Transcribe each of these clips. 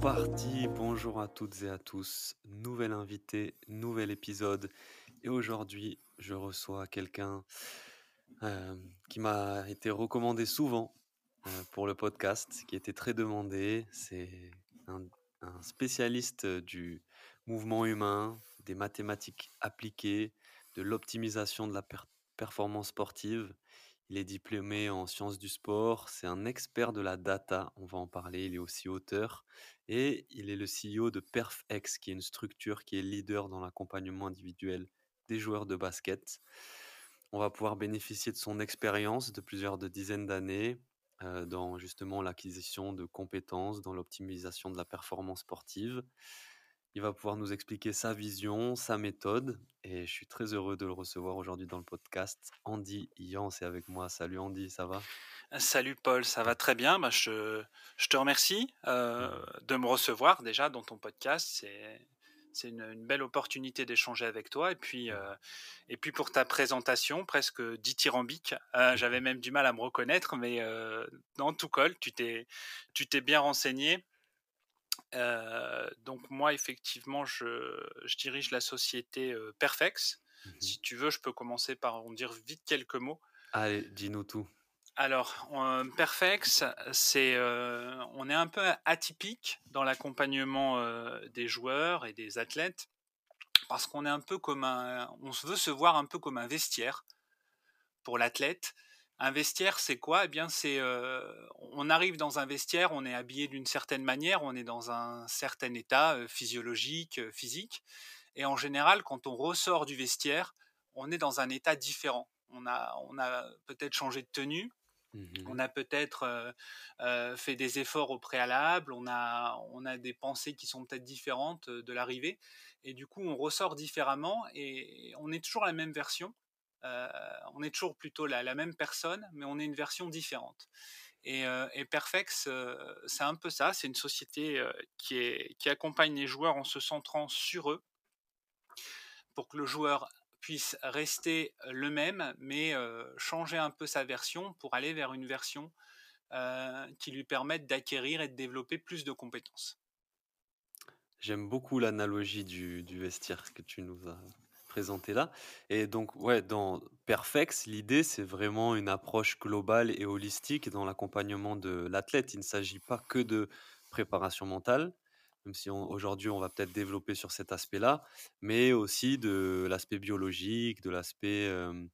Parti, bonjour à toutes et à tous, nouvel invité, nouvel épisode. Et aujourd'hui, je reçois quelqu'un euh, qui m'a été recommandé souvent euh, pour le podcast, qui était très demandé. C'est un, spécialiste du mouvement humain, des mathématiques appliquées, de l'optimisation de la per- performance sportive. Il est diplômé en sciences du sport, c'est un expert de la data, on va en parler, il est aussi auteur et il est le CEO de PerfX, qui est une structure qui est leader dans l'accompagnement individuel des joueurs de basket. On va pouvoir bénéficier de son expérience de plusieurs de dizaines d'années euh, dans justement l'acquisition de compétences, dans l'optimisation de la performance sportive. Il va pouvoir nous expliquer sa vision, sa méthode, et je suis très heureux de le recevoir aujourd'hui dans le podcast. Andy Yans est avec moi. Salut Andy, ça va? Salut Paul, ça va très bien. Bah, je, je te remercie euh, de me recevoir déjà dans ton podcast. C'est, c'est une, une belle opportunité d'échanger avec toi. Et puis, euh, et puis pour ta présentation, presque dithyrambique, euh, j'avais même du mal à me reconnaître, mais euh, dans tout colle, tu t'es, tu t'es bien renseigné. Euh, donc moi, effectivement, je, je dirige la société euh, Perfex. Mhm. Si tu veux, je peux commencer par en dire vite quelques mots. Allez, dis-nous tout. Alors, euh, Perfex, c'est, euh, on est un peu atypique dans l'accompagnement euh, des joueurs et des athlètes parce qu'on est un peu comme un, on veut se voir un peu comme un vestiaire pour l'athlète. Un vestiaire, c'est quoi? Eh bien, c'est, euh, on arrive dans un vestiaire, on est habillé d'une certaine manière, on est dans un certain état euh, physiologique, euh, physique, et en général, quand on ressort du vestiaire, on est dans un état différent. On a, on a peut-être changé de tenue, Mhm. on a peut-être euh, euh, fait des efforts au préalable, on a, on a des pensées qui sont peut-être différentes de l'arrivée, et du coup on ressort différemment et on est toujours la même version, on est toujours plutôt la, même personne, mais on est une version différente. Et, euh, Perfex, euh, c'est un peu ça, c'est une société euh, qui, accompagne les joueurs en se centrant sur eux, pour que le joueur puisse rester le même, mais euh, changer un peu sa version pour aller vers une version euh, qui lui permette d'acquérir et de développer plus de compétences. J'aime beaucoup l'analogie du, du vestiaire que tu nous as présenté là. Et donc, ouais, dans Perfex, l'idée, c'est vraiment une approche globale et holistique dans l'accompagnement de l'athlète. Il ne s'agit pas que de préparation mentale, même si aujourd'hui, on va peut-être développer sur cet aspect-là, mais aussi de l'aspect biologique, de l'aspect euh,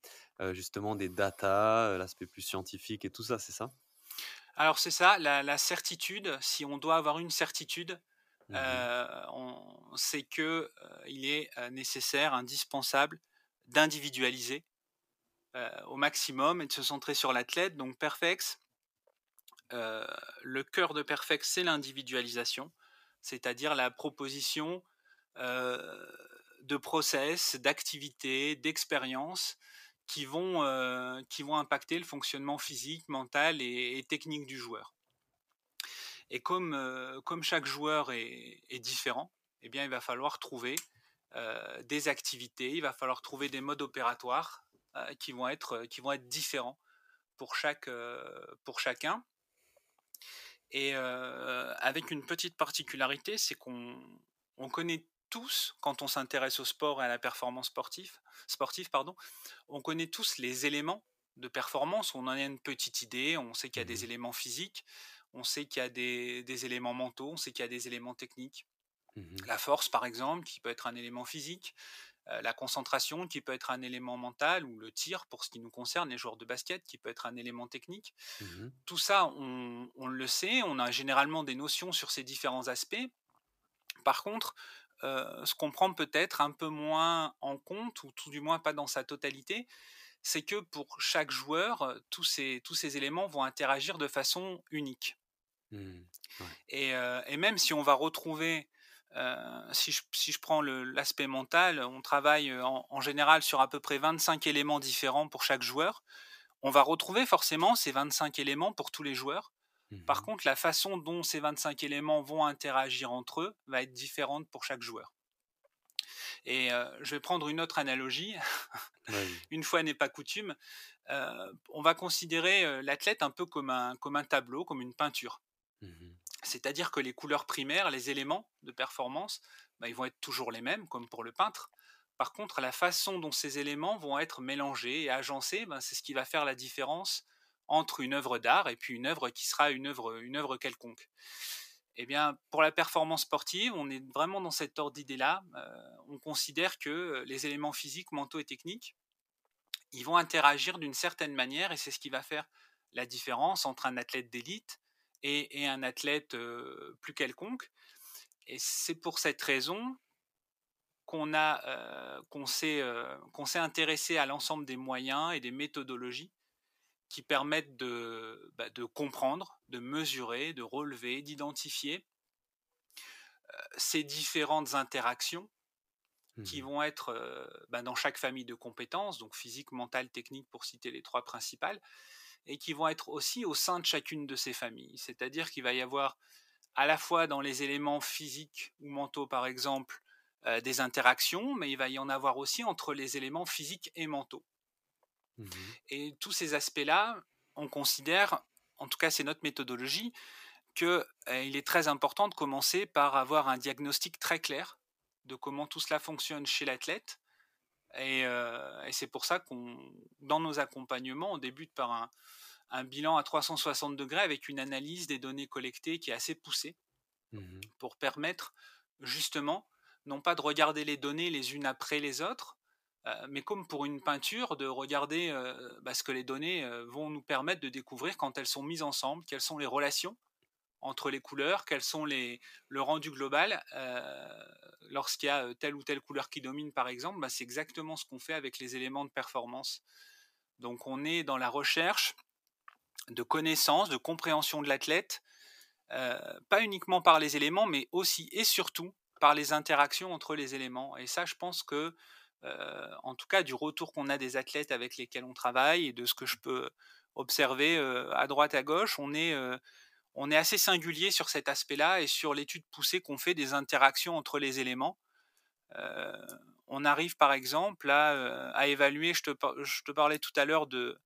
justement des data, euh, l'aspect plus scientifique et tout ça, c'est ça? Alors c'est ça, la certitude, si on doit avoir une certitude, Mhm. euh, on sait que euh, il est euh, nécessaire, indispensable d'individualiser au maximum et de se centrer sur l'athlète. Donc Perfex, le cœur de Perfex, c'est l'individualisation, c'est-à-dire la proposition de process, d'activités, d'expériences qui vont, impacter le fonctionnement physique, mental et technique du joueur. Et comme, euh, comme chaque joueur est, est différent, eh bien, il va falloir trouver euh, des activités, il va falloir trouver des modes opératoires euh, qui, vont être, qui vont être différents pour, chaque, pour chacun. Et avec une petite particularité, c'est qu'on on connaît tous, quand on s'intéresse au sport et à la performance sportive, sportive, pardon, on connaît tous les éléments de performance. On en a une petite idée, on sait qu'il y a des Mhm. éléments physiques, on sait qu'il y a des, des éléments mentaux, on sait qu'il y a des éléments techniques. Mhm. La force, par exemple, qui peut être un élément physique, euh, la concentration, qui peut être un élément mental, ou le tir, pour ce qui nous concerne, les joueurs de basket, qui peut être un élément technique. Mhm. Tout ça, on, on le sait, on a généralement des notions sur ces différents aspects. Par contre, euh, ce qu'on prend peut-être un peu moins en compte, ou tout du moins pas dans sa totalité, c'est que pour chaque joueur, tous ces, tous ces éléments vont interagir de façon unique. Mmh. Ouais. Et, euh, et même si on va retrouver, euh, si, je, si je prends l'aspect mental, on travaille en, en général sur à peu près 25 éléments différents pour chaque joueur. On va retrouver forcément ces 25 éléments pour tous les joueurs. Par Mmh contre, la façon dont ces 25 éléments vont interagir entre eux va être différente pour chaque joueur. Et euh, je vais prendre une autre analogie. Une fois n'est pas coutume. Euh, on va considérer l'athlète un peu comme un, comme un tableau, comme une peinture. Mmh C'est-à-dire que les couleurs primaires, les éléments de performance, bah, ils vont être toujours les mêmes, comme pour le peintre. Par contre, la façon dont ces éléments vont être mélangés et agencés, bah, c'est ce qui va faire la différence entre une œuvre d'art et puis une œuvre qui sera une œuvre, une œuvre quelconque. Eh bien, pour la performance sportive, on est vraiment dans cet ordre d'idée-là. Euh, on considère que les éléments physiques, mentaux et techniques, ils vont interagir d'une certaine manière et c'est ce qui va faire la différence entre un athlète d'élite et, et un athlète plus quelconque. Et c'est pour cette raison qu'on a qu'on s'est qu'on s'est intéressé à l'ensemble des moyens et des méthodologies qui permettent de, bah, de comprendre, de mesurer, de relever, d'identifier ces différentes interactions qui Mmh vont être euh, bah, dans chaque famille de compétences, donc physique, mentale, technique pour citer les trois principales, et qui vont être aussi au sein de chacune de ces familles. C'est-à-dire qu'il va y avoir à la fois dans les éléments physiques ou mentaux, par exemple, euh, des interactions, mais il va y en avoir aussi entre les éléments physiques et mentaux. Mmh Et tous ces aspects-là, on considère, en tout cas c'est notre méthodologie, qu'il euh, est très important de commencer par avoir un diagnostic très clair de comment tout cela fonctionne chez l'athlète. Et, euh, et c'est pour ça qu'on, dans nos accompagnements, on débute par un, un bilan à 360 degrés avec une analyse des données collectées qui est assez poussée Mmh pour permettre justement non pas de regarder les données les unes après les autres, euh, mais comme pour une peinture, de regarder euh, bah, ce que les données vont nous permettre de découvrir quand elles sont mises ensemble, quelles sont les relations entre les couleurs, quels sont les, le rendu global. Euh, Lorsqu'il y a telle ou telle couleur qui domine, par exemple, bah, c'est exactement ce qu'on fait avec les éléments de performance. Donc on est dans la recherche de connaissance, de compréhension de l'athlète, euh, pas uniquement par les éléments, mais aussi et surtout par les interactions entre les éléments. Et ça, je pense que, euh, en tout cas, du retour qu'on a des athlètes avec lesquels on travaille et de ce que je peux observer euh, à droite, à gauche, on est, euh, on est assez singulier sur cet aspect-là et sur l'étude poussée qu'on fait des interactions entre les éléments. Euh, on arrive par exemple à, euh, à évaluer, je te, je te, parlais tout à l'heure de,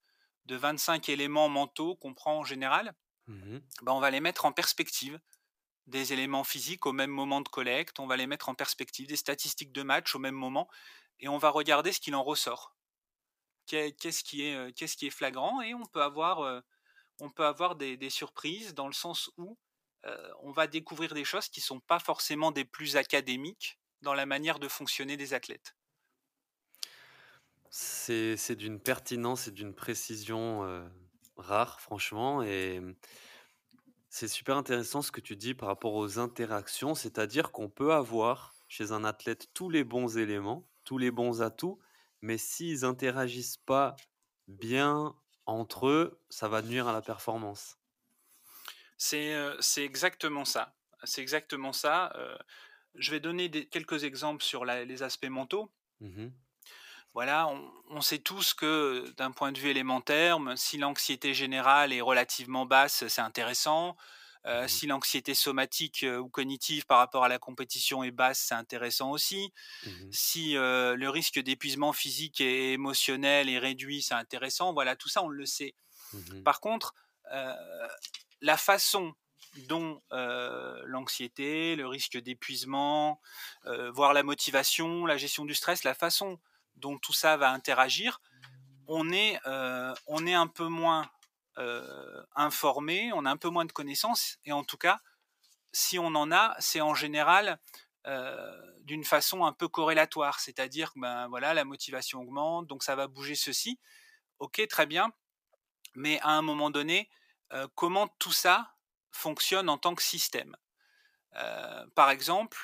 de 25 éléments mentaux qu'on prend en général. Mmh Ben, on va les mettre en perspective des éléments physiques au même moment de collecte, on va les mettre en perspective des statistiques de match au même moment, et on va regarder ce qu'il en ressort. Qu'est-ce qui, est, qu'est-ce qui est flagrant, et on peut avoir, on peut avoir des, surprises dans le sens où euh, on va découvrir des choses qui ne sont pas forcément des plus académiques dans la manière de fonctionner des athlètes. C'est d'une pertinence et d'une précision, heu, rare franchement et mmh, c'est super intéressant ce que tu dis par rapport aux interactions. C'est-à-dire qu'on peut avoir chez un athlète tous les bons éléments, tous les bons atouts, mais s'ils interagissent pas bien entre eux, ça va nuire à la performance. C'est, c'est exactement ça. C'est exactement ça, heu, je vais donner des quelques exemples sur la les aspects mentaux. Mmh mh. Voilà, on on sait tous que, d'un point de vue élémentaire, me si l'anxiété générale est relativement basse, c'est intéressant. Heu, Mmh mh. si l'anxiété somatique, heu, ou cognitive par rapport à la compétition est basse, c'est intéressant aussi. Mmh mh. Si, heu, le risque d'épuisement physique et émotionnel est réduit, c'est intéressant. Voilà, tout ça, on le sait. Mmh mh. Par contre, la façon dont, l'anxiété, le risque d'épuisement, voire la motivation, la gestion du stress, la façon dont tout ça va interagir, on est, on est un peu moins, informé, on a un peu moins de connaissances et en tout cas, si on en a, c'est en général, heu, d'une façon un peu corrélatoire. C'est-à-dire que, ben, voilà, la motivation augmente, donc ça va bouger ceci. OK, très bien, mais à un moment donné, heu, comment tout ça fonctionne en tant que système? Par exemple,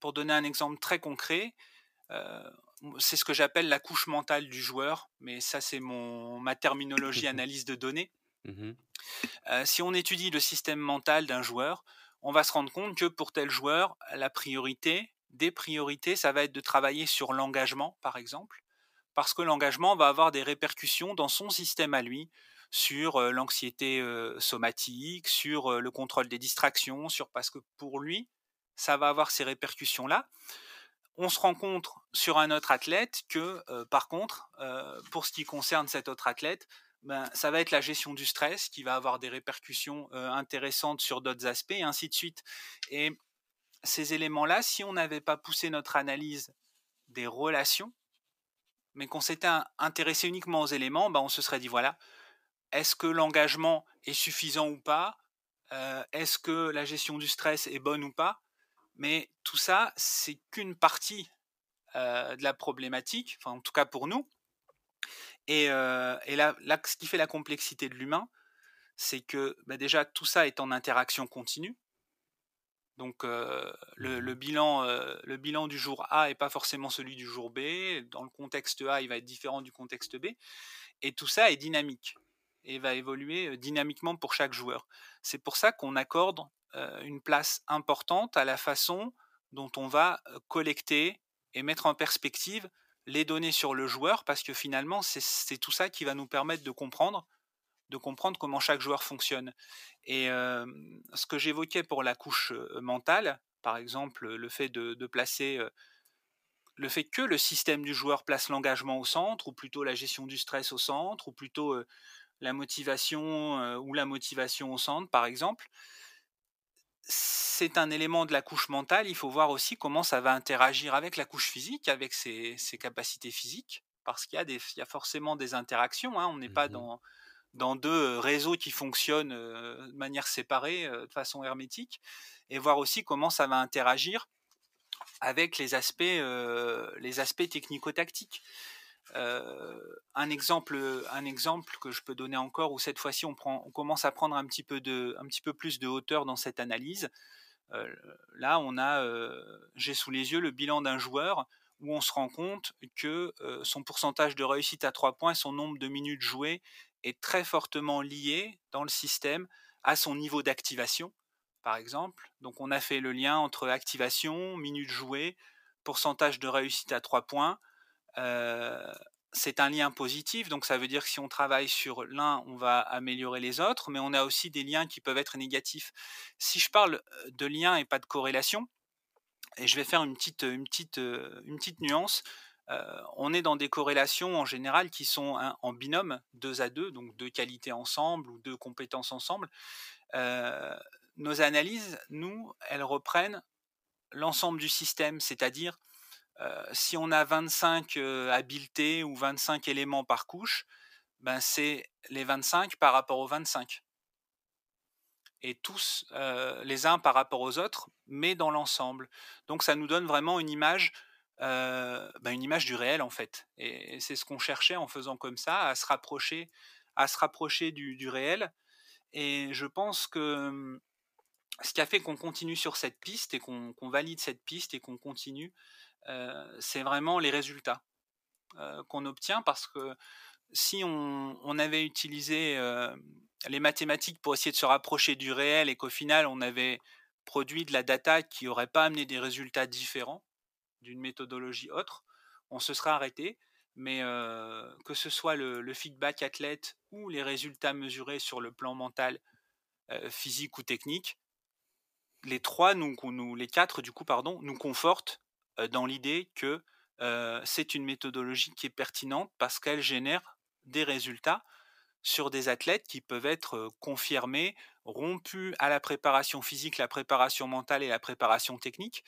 pour donner un exemple très concret, c'est ce que j'appelle la couche mentale du joueur, mais ça c'est mon ma terminologie analyse de données. Mmh si on étudie le système mental d'un joueur, on va se rendre compte que pour tel joueur, la priorité, des priorités, ça va être de travailler sur l'engagement, par exemple, parce que l'engagement va avoir des répercussions dans son système à lui, sur l'anxiété somatique, sur le contrôle des distractions, sur parce que pour lui, ça va avoir ces répercussions-là. On se rend compte sur un autre athlète que, par contre, pour ce qui concerne cet autre athlète, ben, ça va être la gestion du stress qui va avoir des répercussions intéressantes sur d'autres aspects, et ainsi de suite. Et ces éléments-là, si on n'avait pas poussé notre analyse des relations, mais qu'on s'était intéressé uniquement aux éléments, ben, on se serait dit voilà, est-ce que l'engagement est suffisant ou pas? Est-ce que la gestion du stress est bonne ou pas? Mais tout ça, c'est qu'une partie de la problématique, enfin en tout cas pour nous. Et, là, ce qui fait la complexité de l'humain, c'est que bah, déjà tout ça est en interaction continue. Donc le, Mmh bilan, le bilan du jour A n'est pas forcément celui du jour B. Dans le contexte A, il va être différent du contexte B. Et tout ça est dynamique et va évoluer dynamiquement pour chaque joueur. C'est pour ça qu'on accorde une place importante à la façon dont on va collecter et mettre en perspective les données sur le joueur, parce que finalement, c'est tout ça qui va nous permettre de comprendre, comment chaque joueur fonctionne. Et ce que j'évoquais pour la couche mentale, par exemple, le fait de, placer le fait que le système du joueur place l'engagement au centre, ou plutôt la gestion du stress au centre, ou plutôt la motivation ou la motivation au centre, par exemple, c'est un élément de la couche mentale. Il faut voir aussi comment ça va interagir avec la couche physique, avec ses, capacités physiques, parce qu'il y, a forcément des interactions. Hein. On n'est pas Mmh dans, deux réseaux qui fonctionnent de manière séparée, de façon hermétique, et voir aussi comment ça va interagir avec les aspects, les aspects technico-tactiques un exemple, un exemple que je peux donner encore, où cette fois-ci on, commence à prendre un petit peu de, un petit peu plus de hauteur dans cette analyse. là, on a, j'ai sous les yeux le bilan d'un joueur où on se rend compte que son pourcentage de réussite à 3 points, son nombre de minutes jouées est très fortement lié dans le système à son niveau d'activation, par exemple. Donc on a fait le lien entre activation, minutes jouées, pourcentage de réussite à 3 points c'est un lien positif, donc ça veut dire que si on travaille sur l'un, on va améliorer les autres, mais on a aussi des liens qui peuvent être négatifs. Si je parle de lien et pas de corrélation, et je vais faire une petite, une petite, une petite nuance, on est dans des corrélations en général qui sont en binôme, deux à deux, donc deux qualités ensemble ou deux compétences ensemble. nos analyses, nous, elles reprennent l'ensemble du système, c'est-à-dire si on a 25 habiletés ou 25 éléments par couche, ben c'est les 25 par rapport aux 25. Et tous les uns par rapport aux autres, mais dans l'ensemble. Donc ça nous donne vraiment une image, ben, une image du réel en fait. Et, c'est ce qu'on cherchait en faisant comme ça, à se rapprocher, à se rapprocher du, réel. Et je pense que mmh, ce qui a fait qu'on continue sur cette piste et qu'on valide cette piste et qu'on continue, c'est vraiment les résultats qu'on obtient parce que si on, avait utilisé les mathématiques pour essayer de se rapprocher du réel et qu'au final on avait produit de la data qui n'aurait pas amené des résultats différents d'une méthodologie autre, on se serait arrêté. Mais que ce soit le, feedback athlète ou les résultats mesurés sur le plan mental, physique ou technique, les trois, les quatre du coup, pardon, nous confortent dans l'idée que c'est une méthodologie qui est pertinente parce qu'elle génère des résultats sur des athlètes qui peuvent être confirmés, rompus à la préparation physique, la préparation mentale et la préparation technique,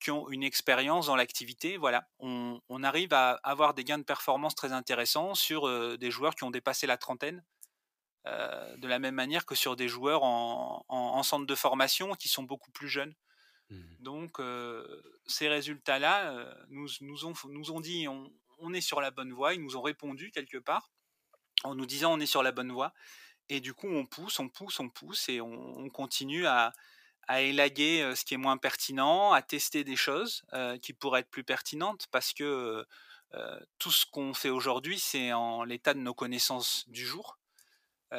qui ont une expérience dans l'activité. Voilà, on, arrive à avoir des gains de performance très intéressants sur des joueurs qui ont dépassé la trentaine, de la même manière que sur des joueurs en centre de formation qui sont beaucoup plus jeunes. Mmh. Donc, ces résultats-là nous, nous, ont, nous ont dit on, on, est sur la bonne voie, ils nous ont répondu quelque part en nous disant on est sur la bonne voie. Et du coup, on pousse, on pousse, on pousse et on, continue à, à, élaguer ce qui est moins pertinent, à tester des choses qui pourraient être plus pertinentes parce que tout ce qu'on fait aujourd'hui, c'est en l'état de nos connaissances du jour. Mmh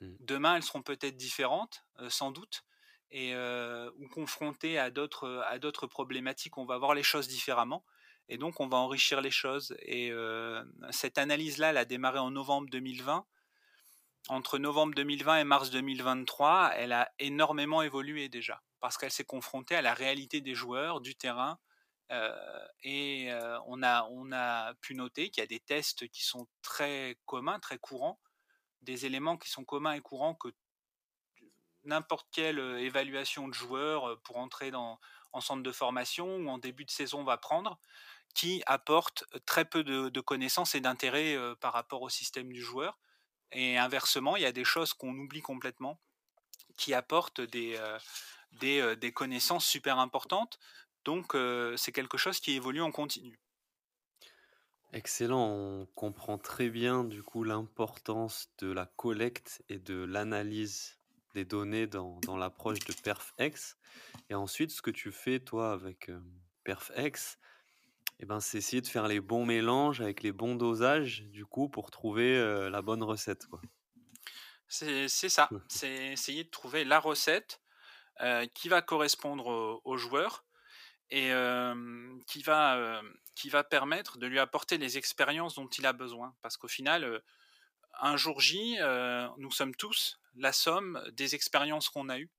mmh. demain, elles seront peut-être différentes, sans doute, et ou confrontées à d'autres à d'autres problématiques, on va voir les choses différemment. Et donc, on va enrichir les choses. Et cette analyse-là, elle a démarré en novembre 2020 entre novembre 2020 et mars 2023, elle a énormément évolué déjà, parce qu'elle s'est confrontée à la réalité des joueurs, du terrain, euh, et euh, on, a, on a pu noter qu'il y a des tests qui sont très communs, très courants, des éléments qui sont communs et courants que n'importe quelle évaluation de joueurs pour entrer dans, en centre de formation ou en début de saison va prendre, qui apportent très peu de, connaissances et d'intérêt par rapport au système du joueur. Et inversement, il y a des choses qu'on oublie complètement, qui apportent des, des, connaissances super importantes. Donc, c'est quelque chose qui évolue en continu. Excellent, on comprend très bien du coup l'importance de la collecte et de l'analyse des données dans, dans l'approche de PerfX. Et ensuite, ce que tu fais toi avec PerfX, eh ben, c'est essayer de faire les bons mélanges avec les bons dosages, du coup, pour trouver la bonne recette. Quoi. C'est, ça, c'est essayer de trouver la recette qui va correspondre au, joueur et qui, va, qui va permettre de lui apporter les expériences dont il a besoin. Parce qu'au final, un jour J, nous sommes tous la somme des expériences qu'on a eues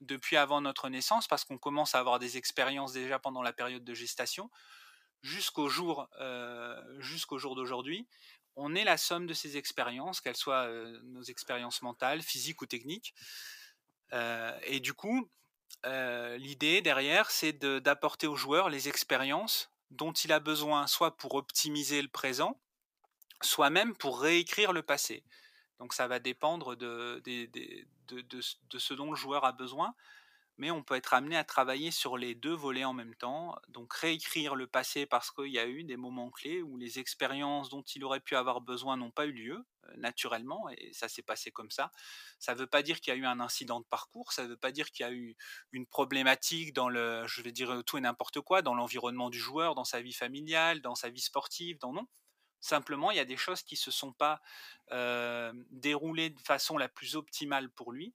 depuis avant notre naissance, parce qu'on commence à avoir des expériences déjà pendant la période de gestation jusqu'au jour, euh, d'aujourd'hui, on est la somme de ces expériences, qu'elles soient euh, nos expériences mentales, physiques ou techniques. Euh, et du coup, l'idée derrière, c'est d'apporter au joueur les expériences dont il a besoin, soit pour optimiser le présent, soit même pour réécrire le passé. Donc ça va dépendre de, ce dont le joueur a besoin mais on peut être amené à travailler sur les deux volets en même temps, donc réécrire le passé parce qu'il y a eu des moments clés où les expériences dont il aurait pu avoir besoin n'ont pas eu lieu euh, naturellement, et ça s'est passé comme ça. Ça ne veut pas dire qu'il y a eu un incident de parcours, ça ne veut pas dire qu'il y a eu une problématique dans le, je vais dire tout et n'importe quoi, dans l'environnement du joueur, dans sa vie familiale, dans sa vie sportive, dans non. Simplement, il y a des choses qui ne se sont pas euh, déroulées de façon la plus optimale pour lui,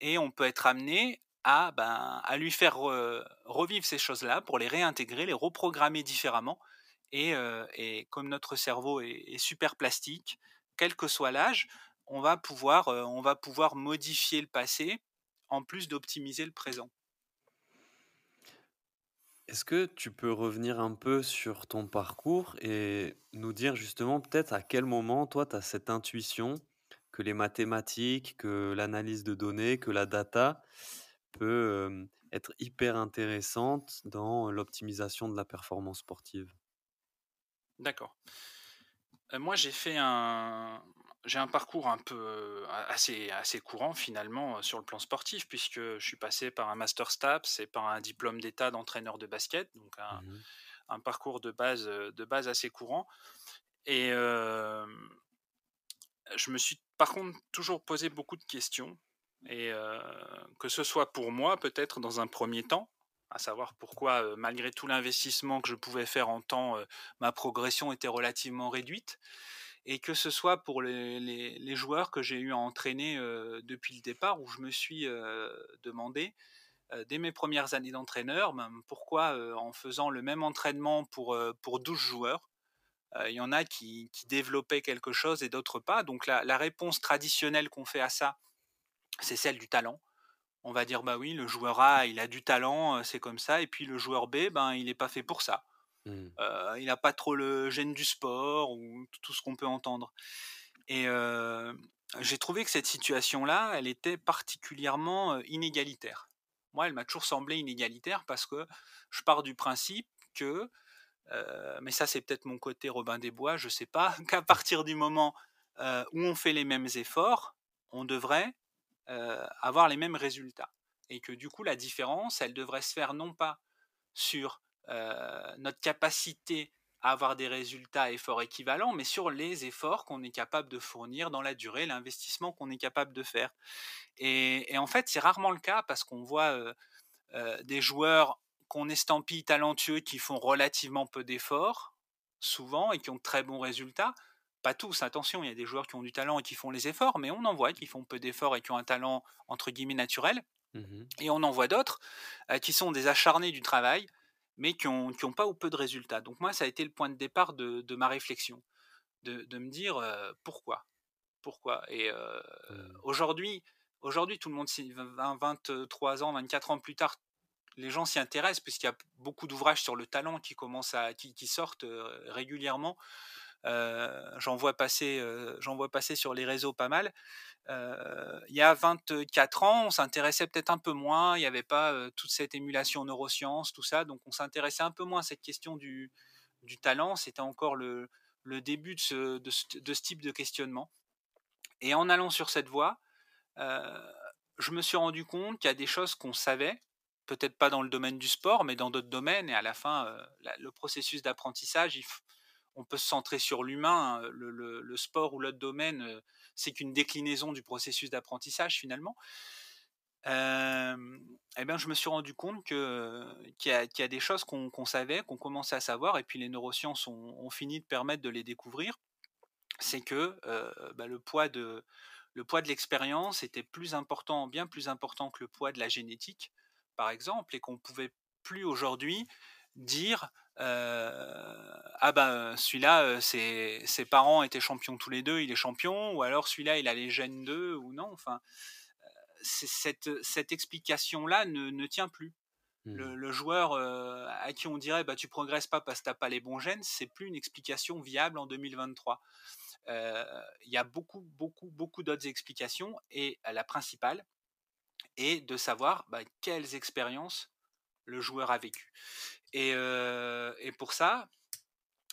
et on peut être amené à, ben, lui faire revivre ces choses-là pour les réintégrer, les reprogrammer différemment. Et, et comme notre cerveau est, super plastique, quel que soit l'âge, pouvoir, on va pouvoir modifier le passé en plus d'optimiser le présent. Est-ce que tu peux revenir un peu sur ton parcours et nous dire justement peut-être à quel moment toi tu as cette intuition que les mathématiques, que l'analyse de données, que la data, peut être hyper intéressante dans l'optimisation de la performance sportive? D'accord. moi, j'ai fait un, j'ai un parcours un peu assez, assez courant finalement sur le plan sportif, puisque je suis passé par un master STAPS et par un diplôme d'état d'entraîneur de basket, donc un, mmh un, parcours de base, de base assez courant. Et je me suis par contre toujours posé beaucoup de questions et que ce soit pour moi, peut-être dans un premier temps, à savoir pourquoi, malgré tout l'investissement que je pouvais faire en temps, ma progression était relativement réduite, et que ce soit pour les, joueurs que j'ai eu à entraîner depuis le départ, où je me suis demandé, dès mes premières années d'entraîneur, ben, pourquoi en faisant le même entraînement pour, pour 12 joueurs, il y en a qui, développaient quelque chose et d'autres pas. Donc la réponse traditionnelle qu'on fait à ça, c'est celle du talent. On va dire, bah oui, le joueur A, il a du talent, c'est comme ça, et puis le joueur B, ben, il n'est pas fait pour ça. Mmh. il n'a pas trop le gène du sport ou tout ce qu'on peut entendre. Et j'ai trouvé que cette situation-là, elle était particulièrement inégalitaire. Moi, elle m'a toujours semblé inégalitaire parce que je pars du principe que, mais ça c'est peut-être mon côté Robin des Bois, je ne sais pas, qu'à partir du moment où on fait les mêmes efforts, on devrait euh, avoir les mêmes résultats. Et que du coup, la différence, elle devrait se faire non pas sur euh, notre capacité à avoir des résultats efforts équivalents, mais sur les efforts qu'on est capable de fournir dans la durée, l'investissement qu'on est capable de faire. Et, en fait, c'est rarement le cas parce qu'on voit euh, des joueurs qu'on estampille talentueux qui font relativement peu d'efforts, souvent, et qui ont de très bons résultats, pas tous, attention, il y a des joueurs qui ont du talent et qui font les efforts, mais on en voit qui font peu d'efforts et qui ont un talent entre guillemets naturel. Mmh Et on en voit d'autres qui sont des acharnés du travail, mais qui n'ont ont pas ou peu de résultats. Donc moi, ça a été le point de départ de, ma réflexion, de, me dire pourquoi, pourquoi? Et mmh. aujourd'hui, aujourd'hui, tout le monde, 20, 23 ans, 24 ans plus tard, les gens s'y intéressent puisqu'il y a beaucoup d'ouvrages sur le talent qui commencent à qui, sortent régulièrement. J'en vois passer, j'en vois passer sur les réseaux pas mal. il y a 24 ans, on s'intéressait peut-être un peu moins. Il n'y avait pas toute cette émulation neurosciences, tout ça, donc on s'intéressait un peu moins à cette question du, talent. C'était encore le, début de ce, type de questionnement. Et en allant sur cette voie, je me suis rendu compte qu'il y a des choses qu'on savait, peut-être pas dans le domaine du sport, mais dans d'autres domaines. Et à la fin, euh, le processus d'apprentissage, on peut se centrer sur l'humain. Le, sport ou l'autre domaine, euh, c'est qu'une déclinaison du processus d'apprentissage finalement. Euh, eh bien, je me suis rendu compte qu'il, y a, des choses qu'on, savait, qu'on commençait à savoir, et puis les neurosciences ont, fini de permettre de les découvrir. C'est que bah, le poids de le poids de l'expérience était plus important, bien plus important que le poids de la génétique par exemple, et qu'on pouvait plus aujourd'hui dire ah ben celui-là ses, ses, parents étaient champions tous les deux il est champion ou alors celui-là il a les gènes d'eux ou non enfin cette, cette explication là ne, ne tient plus mmh. le, joueur à qui on dirait bah tu progresses pas parce que t'as pas les bons gènes c'est plus une explication viable en 2023 il y a beaucoup beaucoup beaucoup d'autres explications et la principale et de savoir bah, quelles expériences le joueur a vécues. Et, pour ça,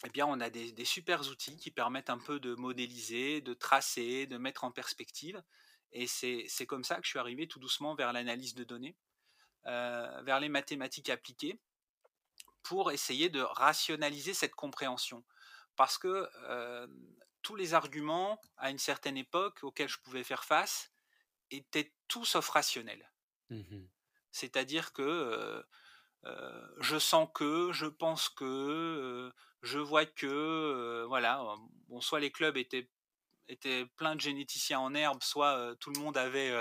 eh bien, on a des, des, super outils qui permettent un peu de modéliser, de tracer, de mettre en perspective. Et c'est comme ça que je suis arrivé tout doucement vers l'analyse de données, vers les mathématiques appliquées, pour essayer de rationaliser cette compréhension. Parce que tous les arguments, à une certaine époque, auxquels je pouvais faire face, était tout sauf rationnel. Mmh C'est-à-dire que je sens que, je pense que, je vois que, voilà, bon, soit les clubs étaient étaient pleins de généticiens en herbe, soit tout le monde avait,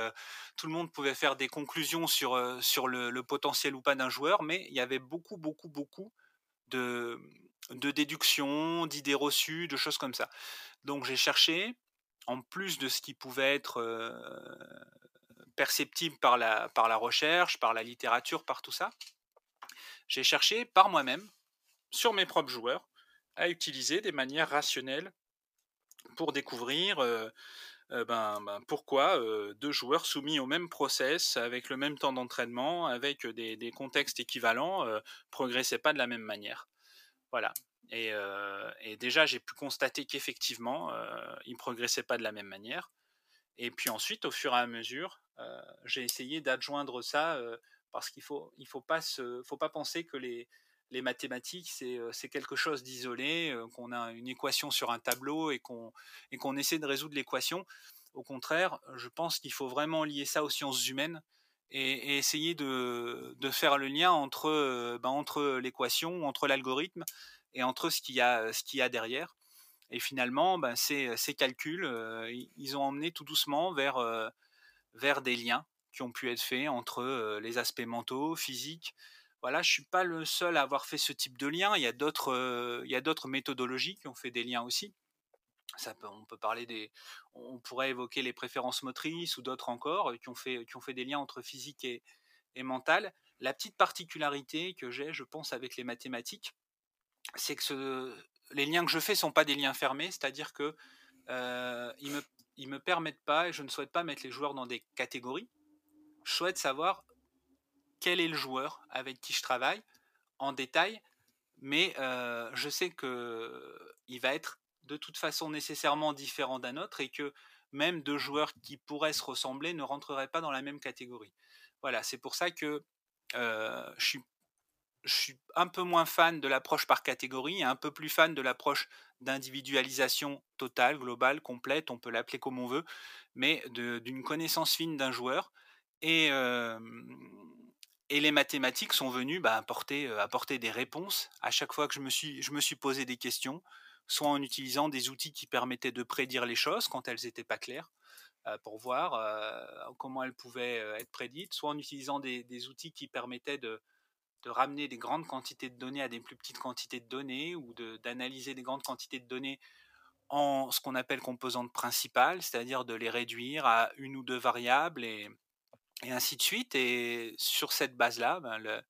tout le monde pouvait faire des conclusions sur sur le, potentiel ou pas d'un joueur, mais il y avait beaucoup, beaucoup, beaucoup de de déductions, d'idées reçues, de choses comme ça. Donc j'ai cherché, en plus de ce qui pouvait être perceptible par la, par la recherche, par la littérature, par tout ça, j'ai cherché par moi-même, sur mes propres joueurs, à utiliser des manières rationnelles pour découvrir ben, ben, pourquoi deux joueurs soumis au même process, avec le même temps d'entraînement, avec des, contextes équivalents, progressaient pas de la même manière. Voilà. Et, déjà, j'ai pu constater qu'effectivement, il ne progressait pas de la même manière. Et puis ensuite, au fur et à mesure, j'ai essayé d'adjoindre ça parce qu'il faut, il faut, pas faut pas penser que les, les mathématiques, c'est quelque chose d'isolé, qu'on a une équation sur un tableau et qu'on qu'on essaie de résoudre l'équation. Au contraire, je pense qu'il faut vraiment lier ça aux sciences humaines et, essayer de, de, faire le lien entre, ben, entre l'équation, entre l'algorithme et entre ce qu'il y qu'il y a derrière. Et finalement, ben, ces, ces, calculs, ils ont emmené tout doucement vers, vers des liens qui ont pu être faits entre les aspects mentaux, physiques. Voilà, je suis pas le seul à avoir fait ce type de lien. Il y a d'autres, il méthodologies qui ont fait des liens aussi. Ça peut, on peut parler des, on pourrait évoquer les préférences motrices ou d'autres encore qui ont fait, qui ont fait des liens entre physique et, et mental. La petite particularité que j'ai, je pense, avec les mathématiques, c'est que les liens que je fais sont pas des liens fermés, c'est-à-dire que euh, ils me me permettent pas et je ne souhaite pas mettre les joueurs dans des catégories. Je souhaite savoir quel est le joueur avec qui je travaille en détail, mais euh, je sais que il va être de toute façon nécessairement différent d'un autre et que même deux joueurs qui pourraient se ressembler ne rentreraient pas dans la même catégorie. Voilà, c'est pour ça que euh, je suis je suis un peu moins fan de l'approche par catégorie et un peu plus fan de l'approche d'individualisation totale, globale, complète, on peut l'appeler comme on veut, mais d'une connaissance fine d'un joueur. Et, les mathématiques sont venues bah, apporter, apporter, des réponses à chaque fois que je me suis, je me suis posé des questions soit en utilisant des outils qui permettaient de prédire les choses quand elles n'étaient pas claires, pour voir comment elles pouvaient être prédites, soit en utilisant des, outils qui permettaient de, de, ramener des grandes quantités de données à des plus petites quantités de données, ou d'analyser des grandes quantités de données en ce qu'on appelle composantes principales, c'est-à-dire de les réduire à une ou deux variables et, et ainsi de suite. Et sur cette base-là, ben,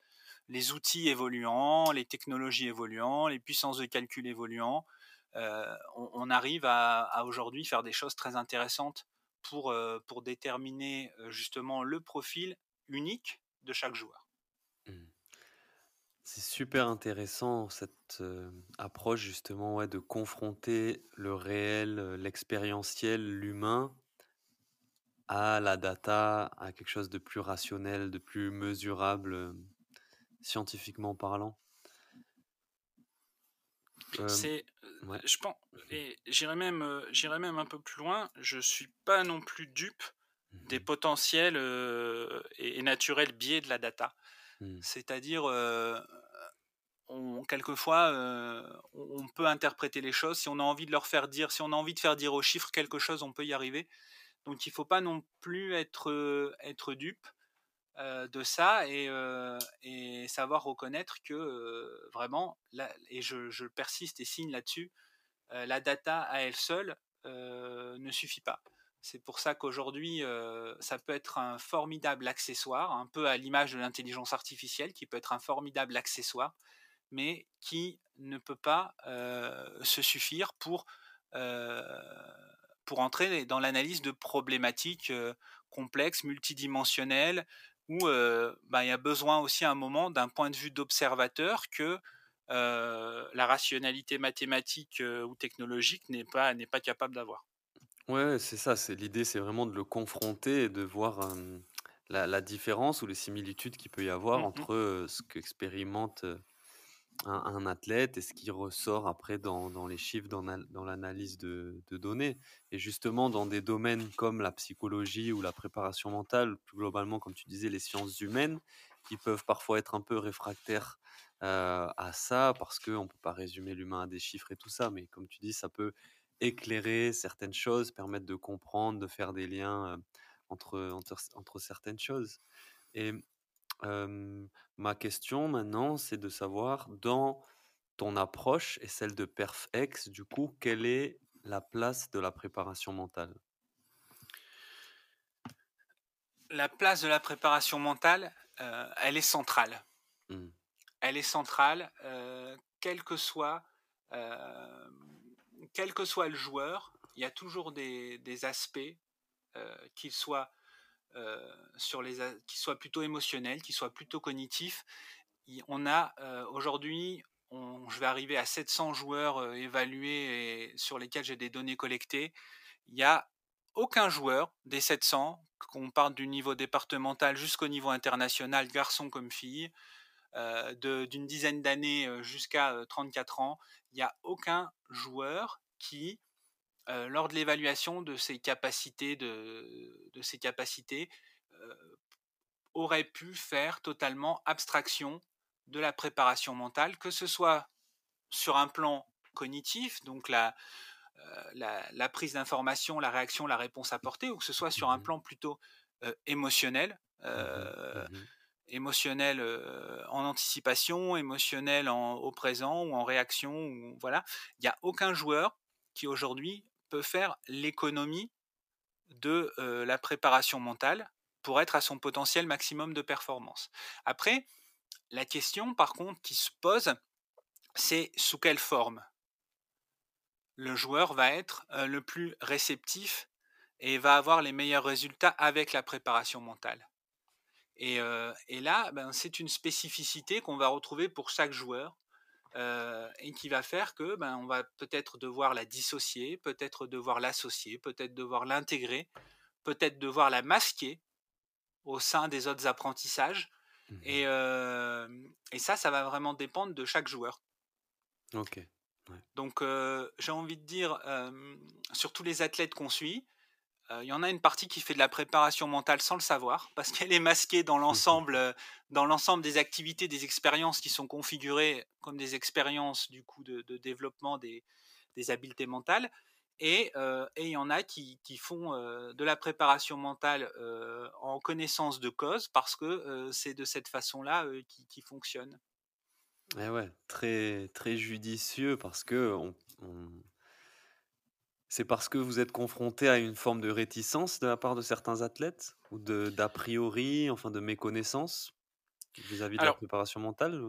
les outils évoluant, les technologies évoluant, les puissances de calcul évoluant, euh, on, arrive à, aujourd'hui faire des choses très intéressantes pour, euh, déterminer euh, justement le profil unique de chaque joueur. Mmh. C'est super intéressant cette approche justement de confronter le réel, l'expérientiel, l'humain à la data, à quelque chose de plus rationnel, de plus mesurable, scientifiquement parlant? C'est, je pense, et j'irais même, j'irais même un peu plus loin. Je suis pas non plus dupe des mmh potentiels et, naturels biais de la data. Mmh. C'est-à-dire, on, quelquefois, on, peut interpréter les choses. Si on a envie de leur faire dire, si on a envie de faire dire aux chiffres quelque chose, on peut y arriver. Donc, il faut pas non plus être, être dupe de ça et, savoir reconnaître que vraiment, et je, persiste et signe là-dessus, la data à elle seule ne suffit pas. C'est pour ça qu'aujourd'hui, ça peut être un formidable accessoire, un peu à l'image de l'intelligence artificielle, qui peut être un formidable accessoire, mais qui ne peut pas se suffire pour, pour entrer dans l'analyse de problématiques complexes, multidimensionnelles, où bah, il y a besoin aussi à un moment d'un point de vue d'observateur que la rationalité mathématique ou technologique n'est pas, n'est pas capable d'avoir. Ouais, c'est ça. C'est l'idée, c'est vraiment de le confronter et de voir la, différence ou les similitudes qu'il peut y avoir mmh entre ce qu'expérimente un, athlète et ce qui ressort après dans, les chiffres, dans, dans l'analyse de, données. Et justement, dans des domaines comme la psychologie ou la préparation mentale, plus globalement, comme tu disais, les sciences humaines, qui peuvent parfois être un peu réfractaires à ça, parce qu'on ne peut pas résumer l'humain à des chiffres et tout ça, mais comme tu dis, ça peut éclairer certaines choses, permettre de comprendre, de faire des liens entre, entre, entre certaines choses. Et ma question maintenant, c'est de savoir dans ton approche et celle de PerfX, du coup, quelle est la place de la préparation mentale? La place de la préparation mentale, elle est centrale. Mmh. Elle est centrale, quel que soit quel que soit le joueur, il y a toujours des, des aspects, qu'ils soient sur les, qui soit plutôt émotionnel, qui soit plutôt cognitif. On a euh, aujourd'hui, je vais arriver à 700 joueurs euh, évalués et sur lesquels j'ai des données collectées. Il n'y a aucun joueur des 700, qu'on parte du niveau départemental jusqu'au niveau international, garçon comme fille, d'une dizaine d'années jusqu'à 34 ans, il n'y a aucun joueur qui lors de l'évaluation de ses capacités, de, de ses capacités aurait pu faire totalement abstraction de la préparation mentale, que ce soit sur un plan cognitif, donc la, la, prise d'information, la réaction, la réponse apportée, ou que ce soit sur un mmh plan plutôt émotionnel, mmh mmh émotionnel en anticipation, émotionnel en, au présent ou en réaction. Ou, voilà, il n'y a aucun joueur qui aujourd'hui peut faire l'économie de la préparation mentale pour être à son potentiel maximum de performance. Après, la question par contre qui se pose, c'est sous quelle forme le joueur va être le plus réceptif et va avoir les meilleurs résultats avec la préparation mentale. Et, là, ben, c'est une spécificité qu'on va retrouver pour chaque joueur et qui va faire que ben, on va peut-être devoir la dissocier, peut-être devoir l'associer, peut-être devoir l'intégrer, peut-être devoir la masquer au sein des autres apprentissages. Mmh et, et, ça, ça va vraiment dépendre de chaque joueur. Ok. Donc, j'ai envie de dire, sur tous les athlètes qu'on suit, il y en a une partie qui fait de la préparation mentale sans le savoir, parce qu'elle est masquée dans mmh l'ensemble, dans l'ensemble des activités, des expériences qui sont configurées comme des expériences du coup de, développement des, des habiletés mentales. Et il y en a qui, qui font de la préparation mentale en connaissance de cause parce que c'est de cette façon-là qui, qui, fonctionne. Et ouais, très, très judicieux parce que on, c'est parce que vous êtes confronté à une forme de réticence de la part de certains athlètes ou de d'a priori, enfin de méconnaissance vis-à-vis de la préparation mentale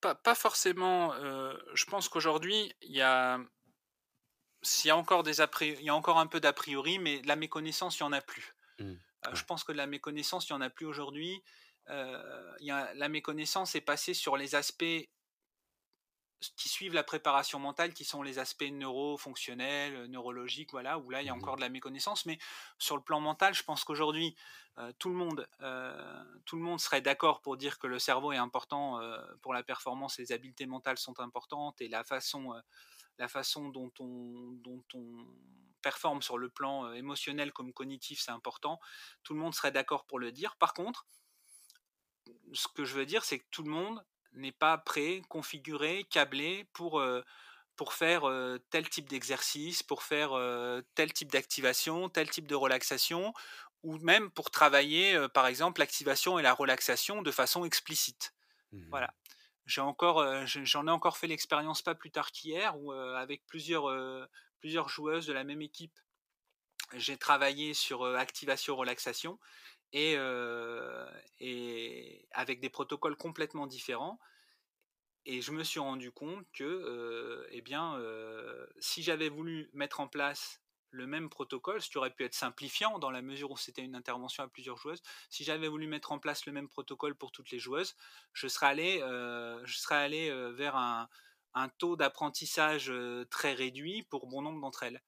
pas, pas, forcément. je pense qu'aujourd'hui, il y a s'il y a encore des il y a encore un peu d'a priori, mais la méconnaissance, il n'y en a plus. Mmh, je pense que la méconnaissance, il n'y en a plus aujourd'hui. la méconnaissance est passée sur les aspects qui suivent la préparation mentale, qui sont les aspects neurofonctionnels, neurologiques, voilà, où là il y a mmh encore de la méconnaissance. Mais sur le plan mental, je pense qu'aujourd'hui, tout le monde, tout le monde serait d'accord pour dire que le cerveau est important pour la performance, les habiletés mentales sont importantes et la façon la façon dont on, dont on performe sur le plan émotionnel comme cognitif, c'est important. Tout le monde serait d'accord pour le dire. Par contre, ce que je veux dire, c'est que tout le monde n'est pas prêt, configuré, câblé pour, pour faire tel type d'exercice, pour faire tel type d'activation, tel type de relaxation, ou même pour travailler, par exemple, l'activation et la relaxation de façon explicite. Mmh voilà j'ai encore, j'en ai encore fait l'expérience pas plus tard qu'hier, où avec plusieurs, plusieurs joueuses de la même équipe, j'ai travaillé sur activation, relaxation, et, avec des protocoles complètement différents. Et je me suis rendu compte que, eh bien, si j'avais voulu mettre en place le même protocole, ce qui aurait pu être simplifiant dans la mesure où c'était une intervention à plusieurs joueuses. Si j'avais voulu mettre en place le même protocole pour toutes les joueuses, je serais allé, euh, je serais allé euh, vers un, taux d'apprentissage euh, très réduit pour bon nombre d'entre elles.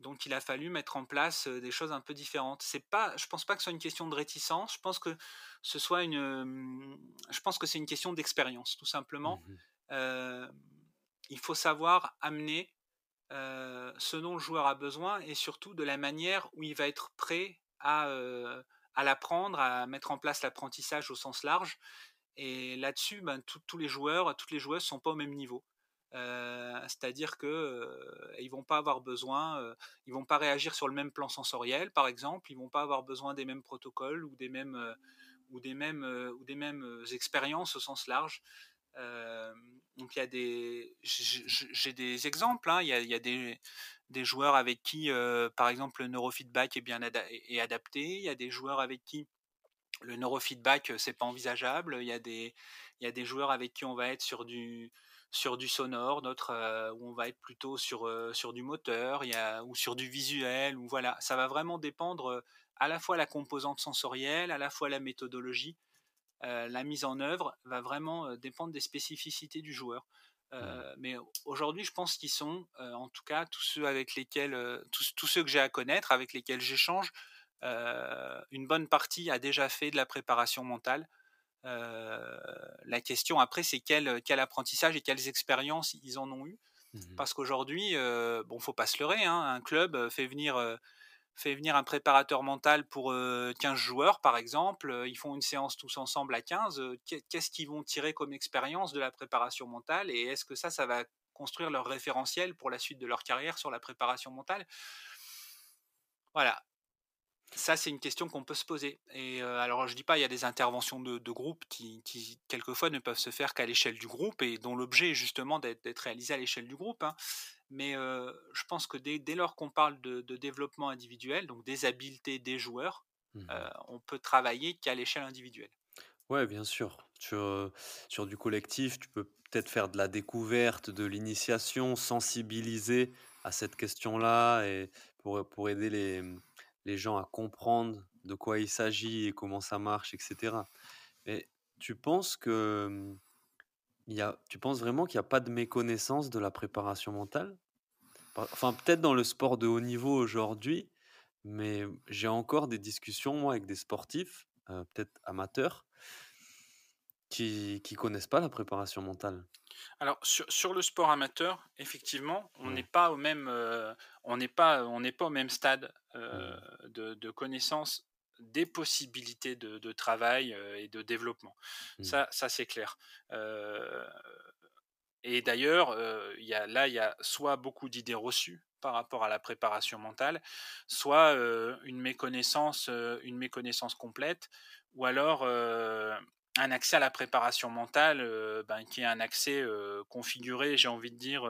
Donc il a fallu mettre en place des choses un peu différentes. C'est pas, je pense pas que ce soit une question de réticence. Je pense que ce soit une, je pense que c'est une question d'expérience, tout simplement. Mmh il faut savoir amener ce dont le joueur a besoin et surtout de la manière où il va être prêt à, à l'apprendre, à mettre en place l'apprentissage au sens large. Et là-dessus, ben, tous les joueurs, toutes les joueuses sont pas au même niveau. C'est-à-dire que ils vont pas avoir besoin, ils vont pas réagir sur le même plan sensoriel, par exemple, ils vont pas avoir besoin des mêmes protocoles ou des mêmes ou des mêmes ou des mêmes expériences au sens large donc il y a des, j'ai des exemples. Hein. Il, y a, il, y a, des, des joueurs avec qui, par exemple, le neurofeedback est bien est adapté. Il y a des joueurs avec qui le neurofeedback c'est pas envisageable. Il y a des, il y a des joueurs avec qui on va être sur du sur du sonore, d'autres où on va être plutôt sur sur du moteur, il y a, ou sur du visuel. Ou voilà, ça va vraiment dépendre à la fois la composante sensorielle, à la fois la méthodologie la mise en œuvre va vraiment dépendre des spécificités du joueur. Mais aujourd'hui, je pense qu'ils sont, en tout cas, tous ceux avec lesquels, tous, tous, ceux que j'ai à connaître, avec lesquels j'échange, une bonne partie a déjà fait de la préparation mentale. La question après, c'est quel, quel, apprentissage et quelles expériences ils en ont eu. Mmh Parce qu'aujourd'hui, bon, faut pas se leurrer, hein, un club fait venir fait venir un préparateur mental pour 15 joueurs, par exemple, ils font une séance tous ensemble à 15, qu'est-ce qu'ils vont tirer comme expérience de la préparation mentale et est-ce que ça, ça va construire leur référentiel pour la suite de leur carrière sur la préparation mentale? Voilà. Ça, c'est une question qu'on peut se poser. Et alors, je dis pas, il y a des interventions de, groupe qui, quelquefois, ne peuvent se faire qu'à l'échelle du groupe et dont l'objet est justement d'être réalisé à l'échelle du groupe. Hein. Mais je pense que dès, lors qu'on parle de, développement individuel, donc des habiletés des joueurs, mmh on peut travailler qu'à l'échelle individuelle. Ouais, bien sûr. Sur, sur du collectif, tu peux peut-être faire de la découverte, de l'initiation, sensibiliser à cette question-là et pour, pour aider les, les gens à comprendre de quoi il s'agit et comment ça marche, etc. Mais tu penses que il y a, tu penses vraiment qu'il n'y a pas de méconnaissance de la préparation mentale? Enfin, peut-être dans le sport de haut niveau aujourd'hui, mais j'ai encore des discussions, moi, avec des sportifs, euh, peut-être amateurs, qui ne connaissent pas la préparation mentale. Alors, sur, sur le sport amateur, effectivement, on n'est pas au même, euh, on n'est pas, on n'est pas au même stade de, de connaissance des possibilités de, de travail et de développement. Mmh. Ça, ça c'est clair. et d'ailleurs, là, il y a soit beaucoup d'idées reçues par rapport à la préparation mentale, soit une méconnaissance, une méconnaissance complète, ou alors un accès à la préparation mentale ben, qui est un accès configuré, j'ai envie de dire,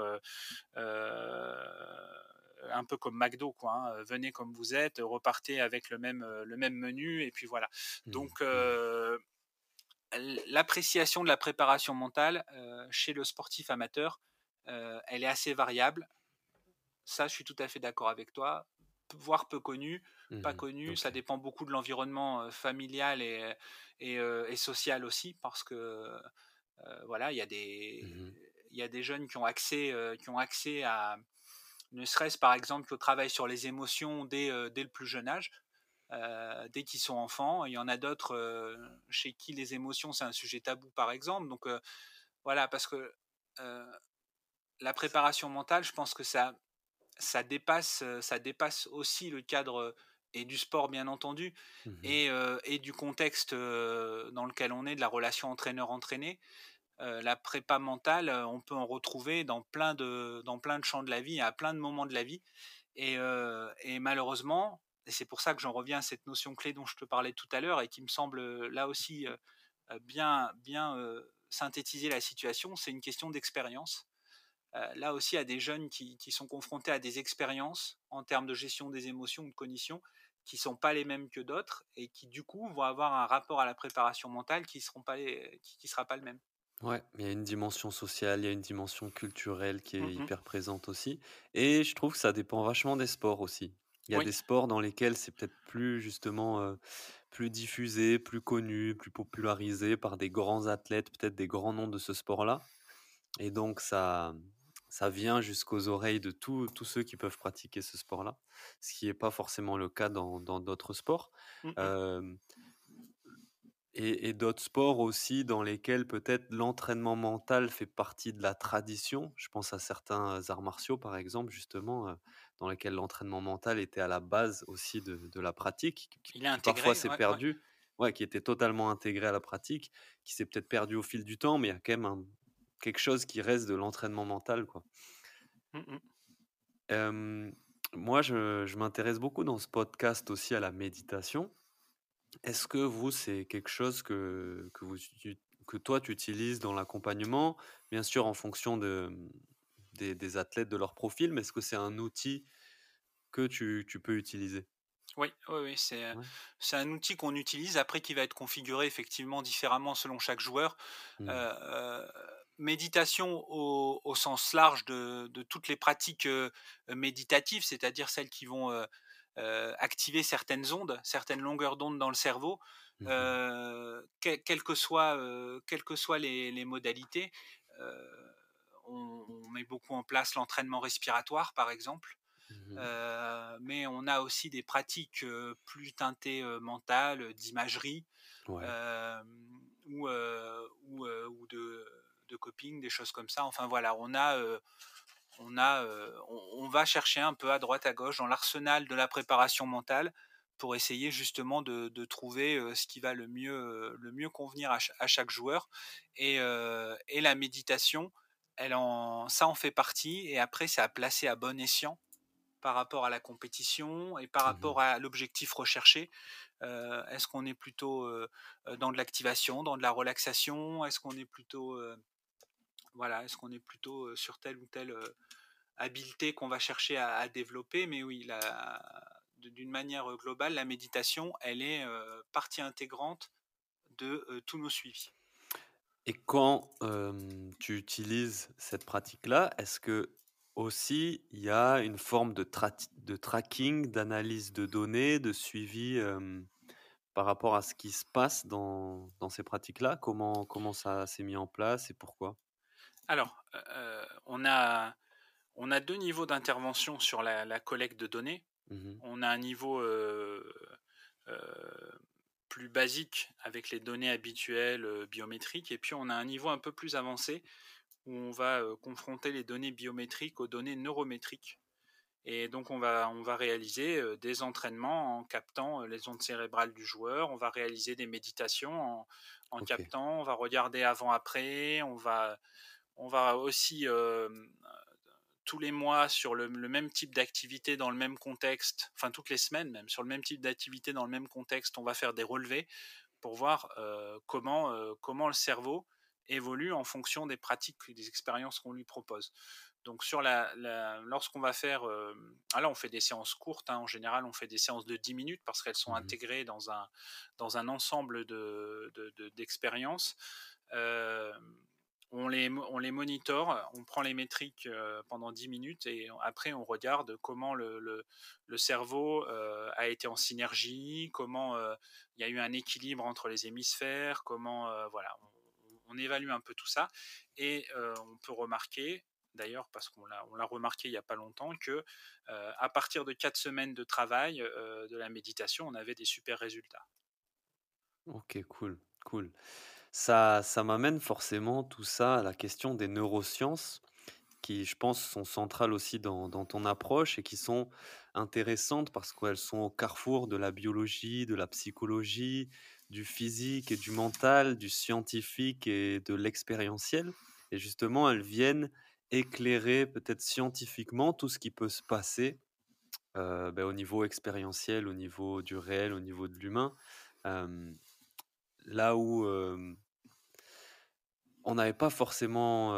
un peu comme McDo, quoi. Hein. Venez comme vous êtes, repartez avec le même, le même menu, et puis voilà. Mmh, Donc, mmh. l'appréciation de la préparation mentale chez le sportif amateur, elle est assez variable. Ça, je suis tout à fait d'accord avec toi. Voire peu connu, pas mmh connu, ça dépend beaucoup de l'environnement familial et, et, social aussi, parce que voilà, il y a des il y a des jeunes qui ont accès, qui ont accès à, ne serait-ce par exemple qu'au travail sur les émotions dès, dès le plus jeune âge, dès qu'ils sont enfants. Il y en a d'autres chez qui les émotions, c'est un sujet tabou, par exemple. Donc voilà, parce que la préparation mentale, je pense que ça, ça, dépasse, ça dépasse aussi le cadre et du sport, bien entendu, mmh et, et, du contexte dans lequel on est, de la relation entraîneur-entraîné. La prépa mentale, on peut en retrouver dans plein, de, dans de champs de la vie, à plein de moments de la vie. Et, et malheureusement, et c'est pour ça que j'en reviens à cette notion clé dont je te parlais tout à l'heure et qui me semble là aussi bien, synthétiser la situation, c'est une question d'expérience. là aussi, a des jeunes qui, sont confrontés à des expériences en termes de gestion des émotions ou de cognition qui sont pas les mêmes que d'autres et qui du coup vont avoir un rapport à la préparation mentale qui qui, sera pas le même. Ouais, il y a une dimension sociale, il y a une dimension culturelle qui est mmh hyper présente aussi. Et je trouve que ça dépend vachement des sports aussi. Il y a des sports dans lesquels c'est peut-être plus justement plus diffusé, plus connu, plus popularisé par des grands athlètes, peut-être des grands noms de ce sport-là. Et donc ça, ça vient jusqu'aux oreilles de tous ceux qui peuvent pratiquer ce sport-là, ce qui n'est pas forcément le cas dans d'autres sports. Mmh et, d'autres sports aussi dans lesquels peut-être l'entraînement mental fait partie de la tradition. Je pense à certains arts martiaux, par exemple, justement, dans lesquels l'entraînement mental était à la base aussi de, la pratique. Il Parfois, c'est perdu. Ouais. qui était totalement intégré à la pratique, qui s'est peut-être perdu au fil du temps, mais il y a quand même un, quelque chose qui reste de l'entraînement mental. Quoi. Mmh moi, je, m'intéresse beaucoup dans ce podcast aussi à la méditation. Est-ce que vous, c'est quelque chose que, que, vous, que toi, tu utilises dans l'accompagnement? Bien sûr, en fonction de, des, des athlètes, de leur profil, mais est-ce que c'est un outil que tu, tu peux utiliser? Oui, oui, oui c'est c'est un outil qu'on utilise après qui va être configuré effectivement différemment selon chaque joueur. Mmh. méditation au, sens large de, toutes les pratiques méditatives, c'est-à-dire celles qui vont activer certaines ondes, certaines longueurs d'onde dans le cerveau, mmh quelles que soient, que soient les, modalités. On, met beaucoup en place l'entraînement respiratoire, par exemple. Mmh mais on a aussi des pratiques plus teintées mentales, d'imagerie, ou, ou, ou de de coping, des choses comme ça. Enfin voilà, on a, on a, on, va chercher un peu à droite à gauche dans l'arsenal de la préparation mentale pour essayer justement de, trouver ce qui va le mieux, le mieux convenir à, chaque joueur. Et, et, la méditation, elle en, ça en fait partie. Et après, c'est à placer à bon escient par rapport à la compétition et par mmh rapport à l'objectif recherché. Est-ce qu'on est plutôt dans de l'activation, dans de la relaxation? Est-ce qu'on est plutôt voilà, est-ce qu'on est plutôt sur telle ou telle habileté qu'on va chercher à, développer? Mais oui, d'une manière globale, la méditation, elle est partie intégrante de tous nos suivis. Et quand tu utilises cette pratique-là, est-ce que aussi il y a une forme de, tracking, d'analyse de données, de suivi par rapport à ce qui se passe dans, ces pratiques-là? Comment ça s'est mis en place et pourquoi? Alors, on, a, on a deux niveaux d'intervention sur la, collecte de données. Mmh on a un niveau plus basique avec les données habituelles biométriques, et puis on a un niveau un peu plus avancé où on va confronter les données biométriques aux données neurométriques. Et donc on va, on va réaliser des entraînements en captant les ondes cérébrales du joueur, on va réaliser des méditations en, captant, on va regarder avant-après, on va, on va aussi tous les mois sur le, même type d'activité dans le même contexte, enfin toutes les semaines même, sur le même type d'activité dans le même contexte, on va faire des relevés pour voir comment, comment le cerveau évolue en fonction des pratiques et des expériences qu'on lui propose. Donc sur la, lorsqu'on va faire, euh, ah là on fait des séances courtes, hein. en général on fait des séances de 10 minutes parce qu'elles sont mmh intégrées dans un, dans un ensemble d'expériences. De, euh, on les, on les on prend les métriques euh, pendant 10 minutes et après on regarde comment le, le, cerveau a été en synergie, comment il y a eu un équilibre entre les hémisphères, comment voilà, on, évalue un peu tout ça et on peut remarquer d'ailleurs, parce qu'on l'a remarqué il n'y a pas longtemps, que euh, à partir de quatre semaines de travail euh, de la méditation, on avait des super résultats. Ok, cool, cool. Ça, ça m'amène forcément tout ça à la question des neurosciences, qui, je pense, sont centrales aussi dans, ton approche et qui sont intéressantes parce qu'elles sont au carrefour de la biologie, de la psychologie, du physique et du mental, du scientifique et de l'expérientiel. Et justement, elles viennent éclairer peut-être scientifiquement tout ce qui peut se passer ben, au niveau expérientiel, au niveau du réel, au niveau de l'humain. Là où on n'avait pas forcément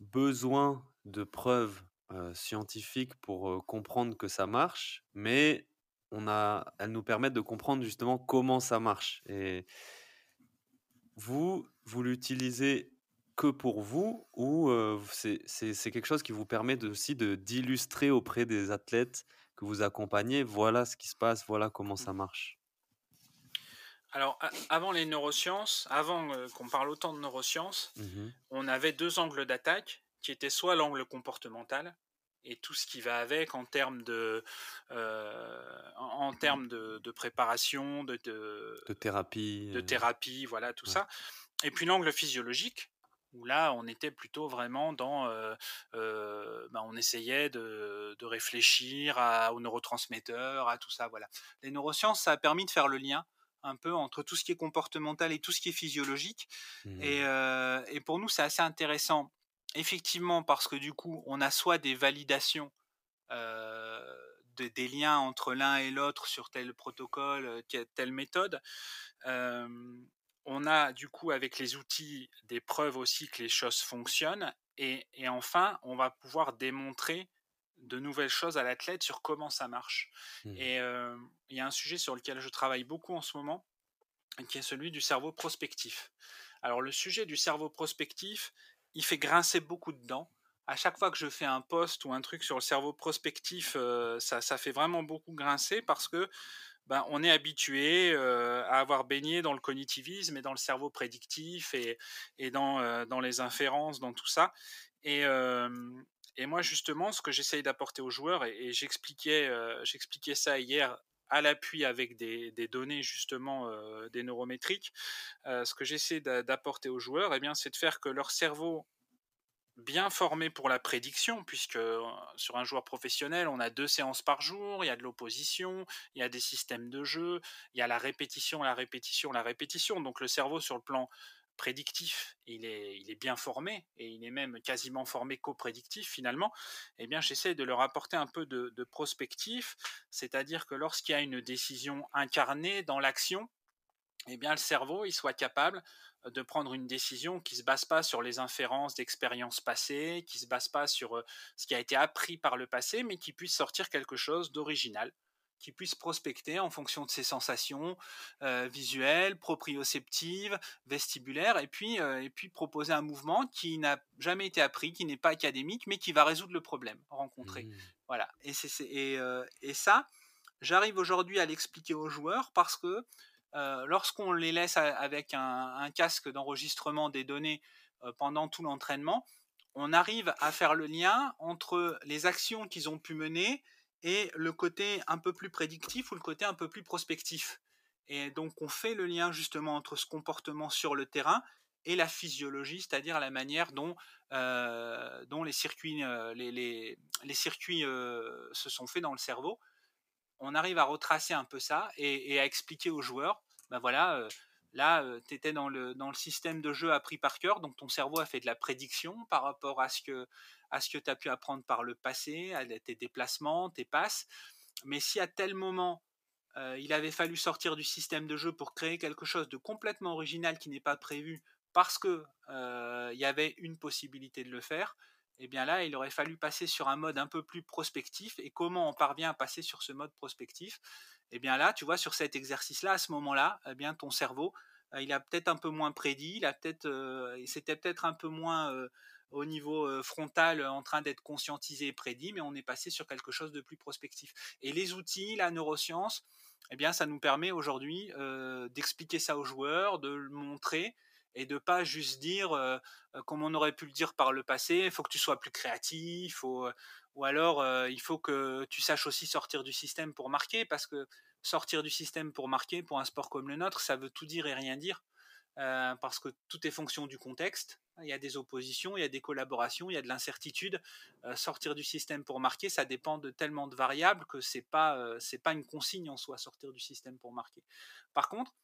besoin de preuves scientifiques pour comprendre que ça marche, mais on a, elles nous permettent de comprendre justement comment ça marche. Et vous, vous l'utilisez que pour vous ou c'est quelque chose qui vous permet aussi de d'illustrer auprès des athlètes que vous accompagnez, voilà ce qui se passe, voilà comment ça marche? Alors, avant les neurosciences, avant qu'on parle autant de neurosciences, mmh on avait deux angles d'attaque qui étaient soit l'angle comportemental et tout ce qui va avec en termes de, en, termes de, de préparation, de, de, thérapie, de thérapie, voilà tout ça. Et puis l'angle physiologique, où là, on était plutôt vraiment dans, bah, on essayait de, réfléchir à, aux neurotransmetteurs, à tout ça, voilà. Les neurosciences, ça a permis de faire le lien un peu entre tout ce qui est comportemental et tout ce qui est physiologique. Et, mmh. et, pour nous, c'est assez intéressant, effectivement, parce que du coup, on a soit des validations des liens entre l'un et l'autre sur tel protocole, telle méthode on a du coup avec les outils des preuves aussi que les choses fonctionnent. Et, enfin, on va pouvoir démontrer de nouvelles choses à l'athlète sur comment ça marche. Mmh. Et il y a un sujet sur lequel je travaille beaucoup en ce moment, qui est celui du cerveau prospectif. Alors le sujet du cerveau prospectif, il fait grincer beaucoup de dents. À chaque fois que je fais un post ou un truc sur le cerveau prospectif, ça, ça fait vraiment beaucoup grincer parce que ben, on est habitué à avoir baigné dans le cognitivisme et dans le cerveau prédictif et, dans, les inférences, dans tout ça. Et, moi, justement, ce que j'essaye d'apporter aux joueurs, et, j'expliquais, ça hier à l'appui avec des, données justement des neurométriques, ce que j'essaie d'apporter aux joueurs, eh bien, c'est de faire que leur cerveau bien formé pour la prédiction, puisque sur un joueur professionnel, on a deux séances par jour, il y a de l'opposition, il y a des systèmes de jeu, il y a la répétition, la répétition, la répétition. Donc le cerveau, sur le plan il est, bien formé, et il est même quasiment formé qu'au-prédictif finalement, eh bien j'essaie de leur apporter un peu de, prospectif, c'est-à-dire que lorsqu'il y a une décision incarnée dans l'action, eh bien le cerveau il soit capable de prendre une décision qui se base pas sur les inférences d'expériences passées, qui se base pas sur euh, ce qui a été appris par le passé, mais qui puisse sortir quelque chose d'original, qui puisse prospecter en fonction de ses sensations euh, visuelles, proprioceptives, vestibulaires, et puis, euh, et puis proposer un mouvement qui n'a jamais été appris, qui n'est pas académique, mais qui va résoudre le problème rencontré. Mmh. Voilà. Et, et, et ça, j'arrive aujourd'hui à l'expliquer aux joueurs parce que lorsqu'on les laisse avec un, casque d'enregistrement des données pendant tout l'entraînement, on arrive à faire le lien entre les actions qu'ils ont pu mener et le côté un peu plus prédictif ou le côté un peu plus prospectif. Et donc on fait le lien justement entre ce comportement sur le terrain et la physiologie, c'est-à-dire la manière dont, dont les circuits, les, circuits se sont faits dans le cerveau on arrive à retracer un peu ça et, à expliquer aux joueurs, ben voilà, Là, tu étais dans le, système de jeu appris par cœur, donc ton cerveau a fait de la prédiction par rapport à ce que, tu as pu apprendre par le passé, à tes déplacements, tes passes. Mais si à tel moment, il avait fallu sortir du système de jeu pour créer quelque chose de complètement original qui n'est pas prévu parce qu'il il y avait une possibilité de le faire, eh bien là, il aurait fallu passer sur un mode un peu plus prospectif. Et comment on parvient à passer sur ce mode prospectif? Eh bien là, tu vois, sur cet exercice-là, à ce moment-là, eh bien ton cerveau, il a peut-être un peu moins prédit, il a peut-être, c'était peut-être un peu moins au niveau frontal en train d'être conscientisé et prédit, mais on est passé sur quelque chose de plus prospectif. Et les outils, la neuroscience, eh bien, ça nous permet aujourd'hui d'expliquer ça aux joueurs, de le montrer et de pas juste dire, comme on aurait pu le dire par le passé, il faut que tu sois plus créatif, ou, ou alors il faut que tu saches aussi sortir du système pour marquer, parce que sortir du système pour marquer, pour un sport comme le nôtre, ça veut tout dire et rien dire, parce que tout est fonction du contexte. Il y a des oppositions, il y a des collaborations, il y a de l'incertitude. sortir du système pour marquer, ça dépend de tellement de variables que c'est pas c'est pas une consigne en soi sortir du système pour marquer. Par contre,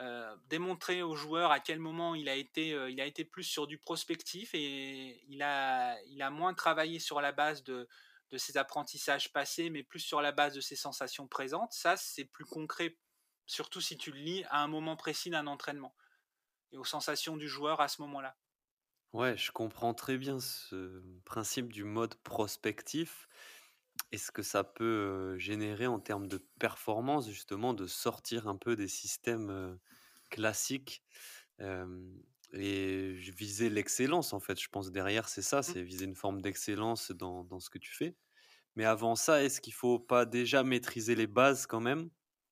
euh, démontrer aux joueurs à quel moment il a été, euh, il a été plus sur du prospectif et il a, il a moins travaillé sur la base de, de ses apprentissages passés, mais plus sur la base de ses sensations présentes. Ça, c'est plus concret, surtout si tu le lis à un moment précis d'un entraînement et aux sensations du joueur à ce moment-là. Ouais, je comprends très bien ce principe du mode prospectif est ce que ça peut, générer en termes de performance, justement, de sortir un peu des systèmes, classiques, et viser l'excellence, en fait. Je pense derrière, c'est ça, mmh. c'est viser une forme d'excellence dans dans ce que tu fais. Mais avant ça, est-ce qu'il faut pas déjà maîtriser les bases quand même?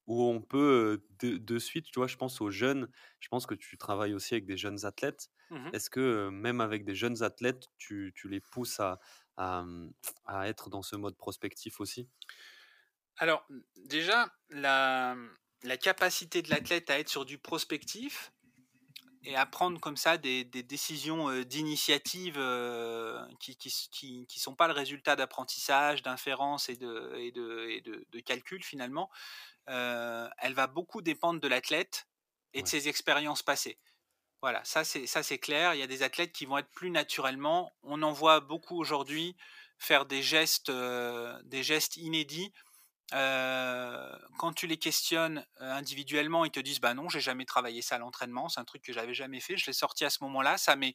Ou on peut, de suite, tu vois? Je pense aux jeunes, je pense que tu travailles aussi avec des jeunes athlètes. Mmh est-ce que, même avec des jeunes athlètes, tu tu les pousses à Mmh, à, être dans ce mode prospectif aussi? Alors, déjà, la, la capacité de l'athlète à être sur du prospectif et à prendre comme ça des, des décisions d'initiative qui ne qui, sont pas le résultat d'apprentissage, d'inférence et de, et, de, et de, de, calcul finalement, elle va beaucoup dépendre de l'athlète et de ses expériences passées. Voilà, ça c'est clair. Il y a des athlètes qui vont être plus naturellement. On en voit beaucoup aujourd'hui faire des gestes, gestes inédits. quand tu les questionnes individuellement, ils te disent bah non, j'ai jamais travaillé ça à l'entraînement, c'est un truc que j'avais jamais fait. Je l'ai sorti à ce moment-là, ça m'est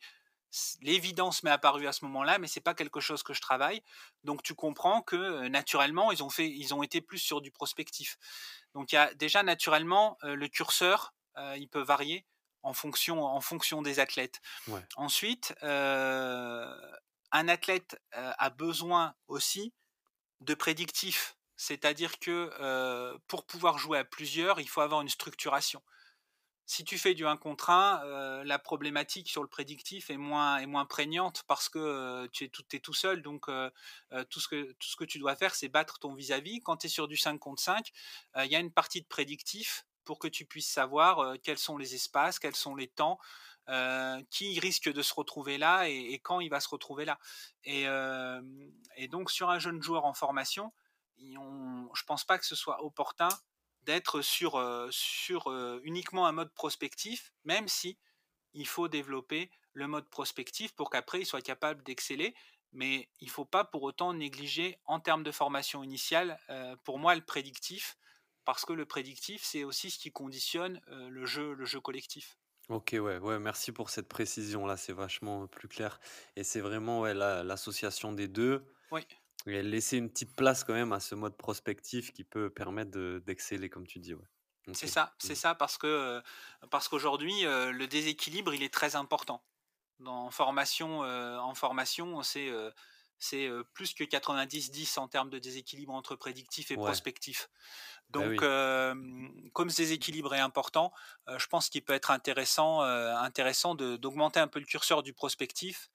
l'évidence m'est apparue à ce moment-là, mais c'est pas quelque chose que je travaille. Donc tu comprends que naturellement ils ont fait, ils ont été plus sur du prospectif. Donc il y a déjà naturellement le curseur, il peut varier en fonction, en fonction des athlètes. Ensuite, un athlète a besoin aussi de prédictifs. C'est-à-dire que pour pouvoir jouer à plusieurs, il faut avoir une structuration. Si tu fais du 1 contre 1, la problématique sur le prédictif est moins, est moins prégnante parce que tu es tout, es tout seul. Donc, tout, ce que, tout ce que tu dois faire, c'est battre ton vis-à-vis. Quand tu es sur du 5 contre 5, il y a une partie de prédictif pour que tu puisses savoir quels sont les espaces, quels sont les temps, qui risque de se retrouver là et, quand il va se retrouver là. Et, donc sur un jeune joueur en formation, on, je pense pas que ce soit opportun d'être sur, uniquement un mode prospectif, même si il faut développer le mode prospectif pour qu'après il soit capable d'exceller. Mais il ne faut pas pour autant négliger en termes de formation initiale, pour moi, le prédictif parce que le prédictif, c'est aussi ce qui conditionne le, jeu, le jeu collectif. Ok, ouais, ouais, merci pour cette précision là, c'est vachement plus clair. Et c'est vraiment ouais, l'association des deux. Oui. Et laisser une petite place quand même à ce mode prospectif qui peut permettre d'exceller, comme tu dis. Ouais. C'est ça, c'est mmh. ça, parce que parce qu'aujourd'hui, le déséquilibre, il est très important. En formation, en formation, c'est c'est plus que 90-10 en termes de déséquilibre entre prédictif et prospectif. Bah Donc, comme ce déséquilibre est important, je pense qu'il peut être intéressant, intéressant d'augmenter un peu le curseur du prospectif,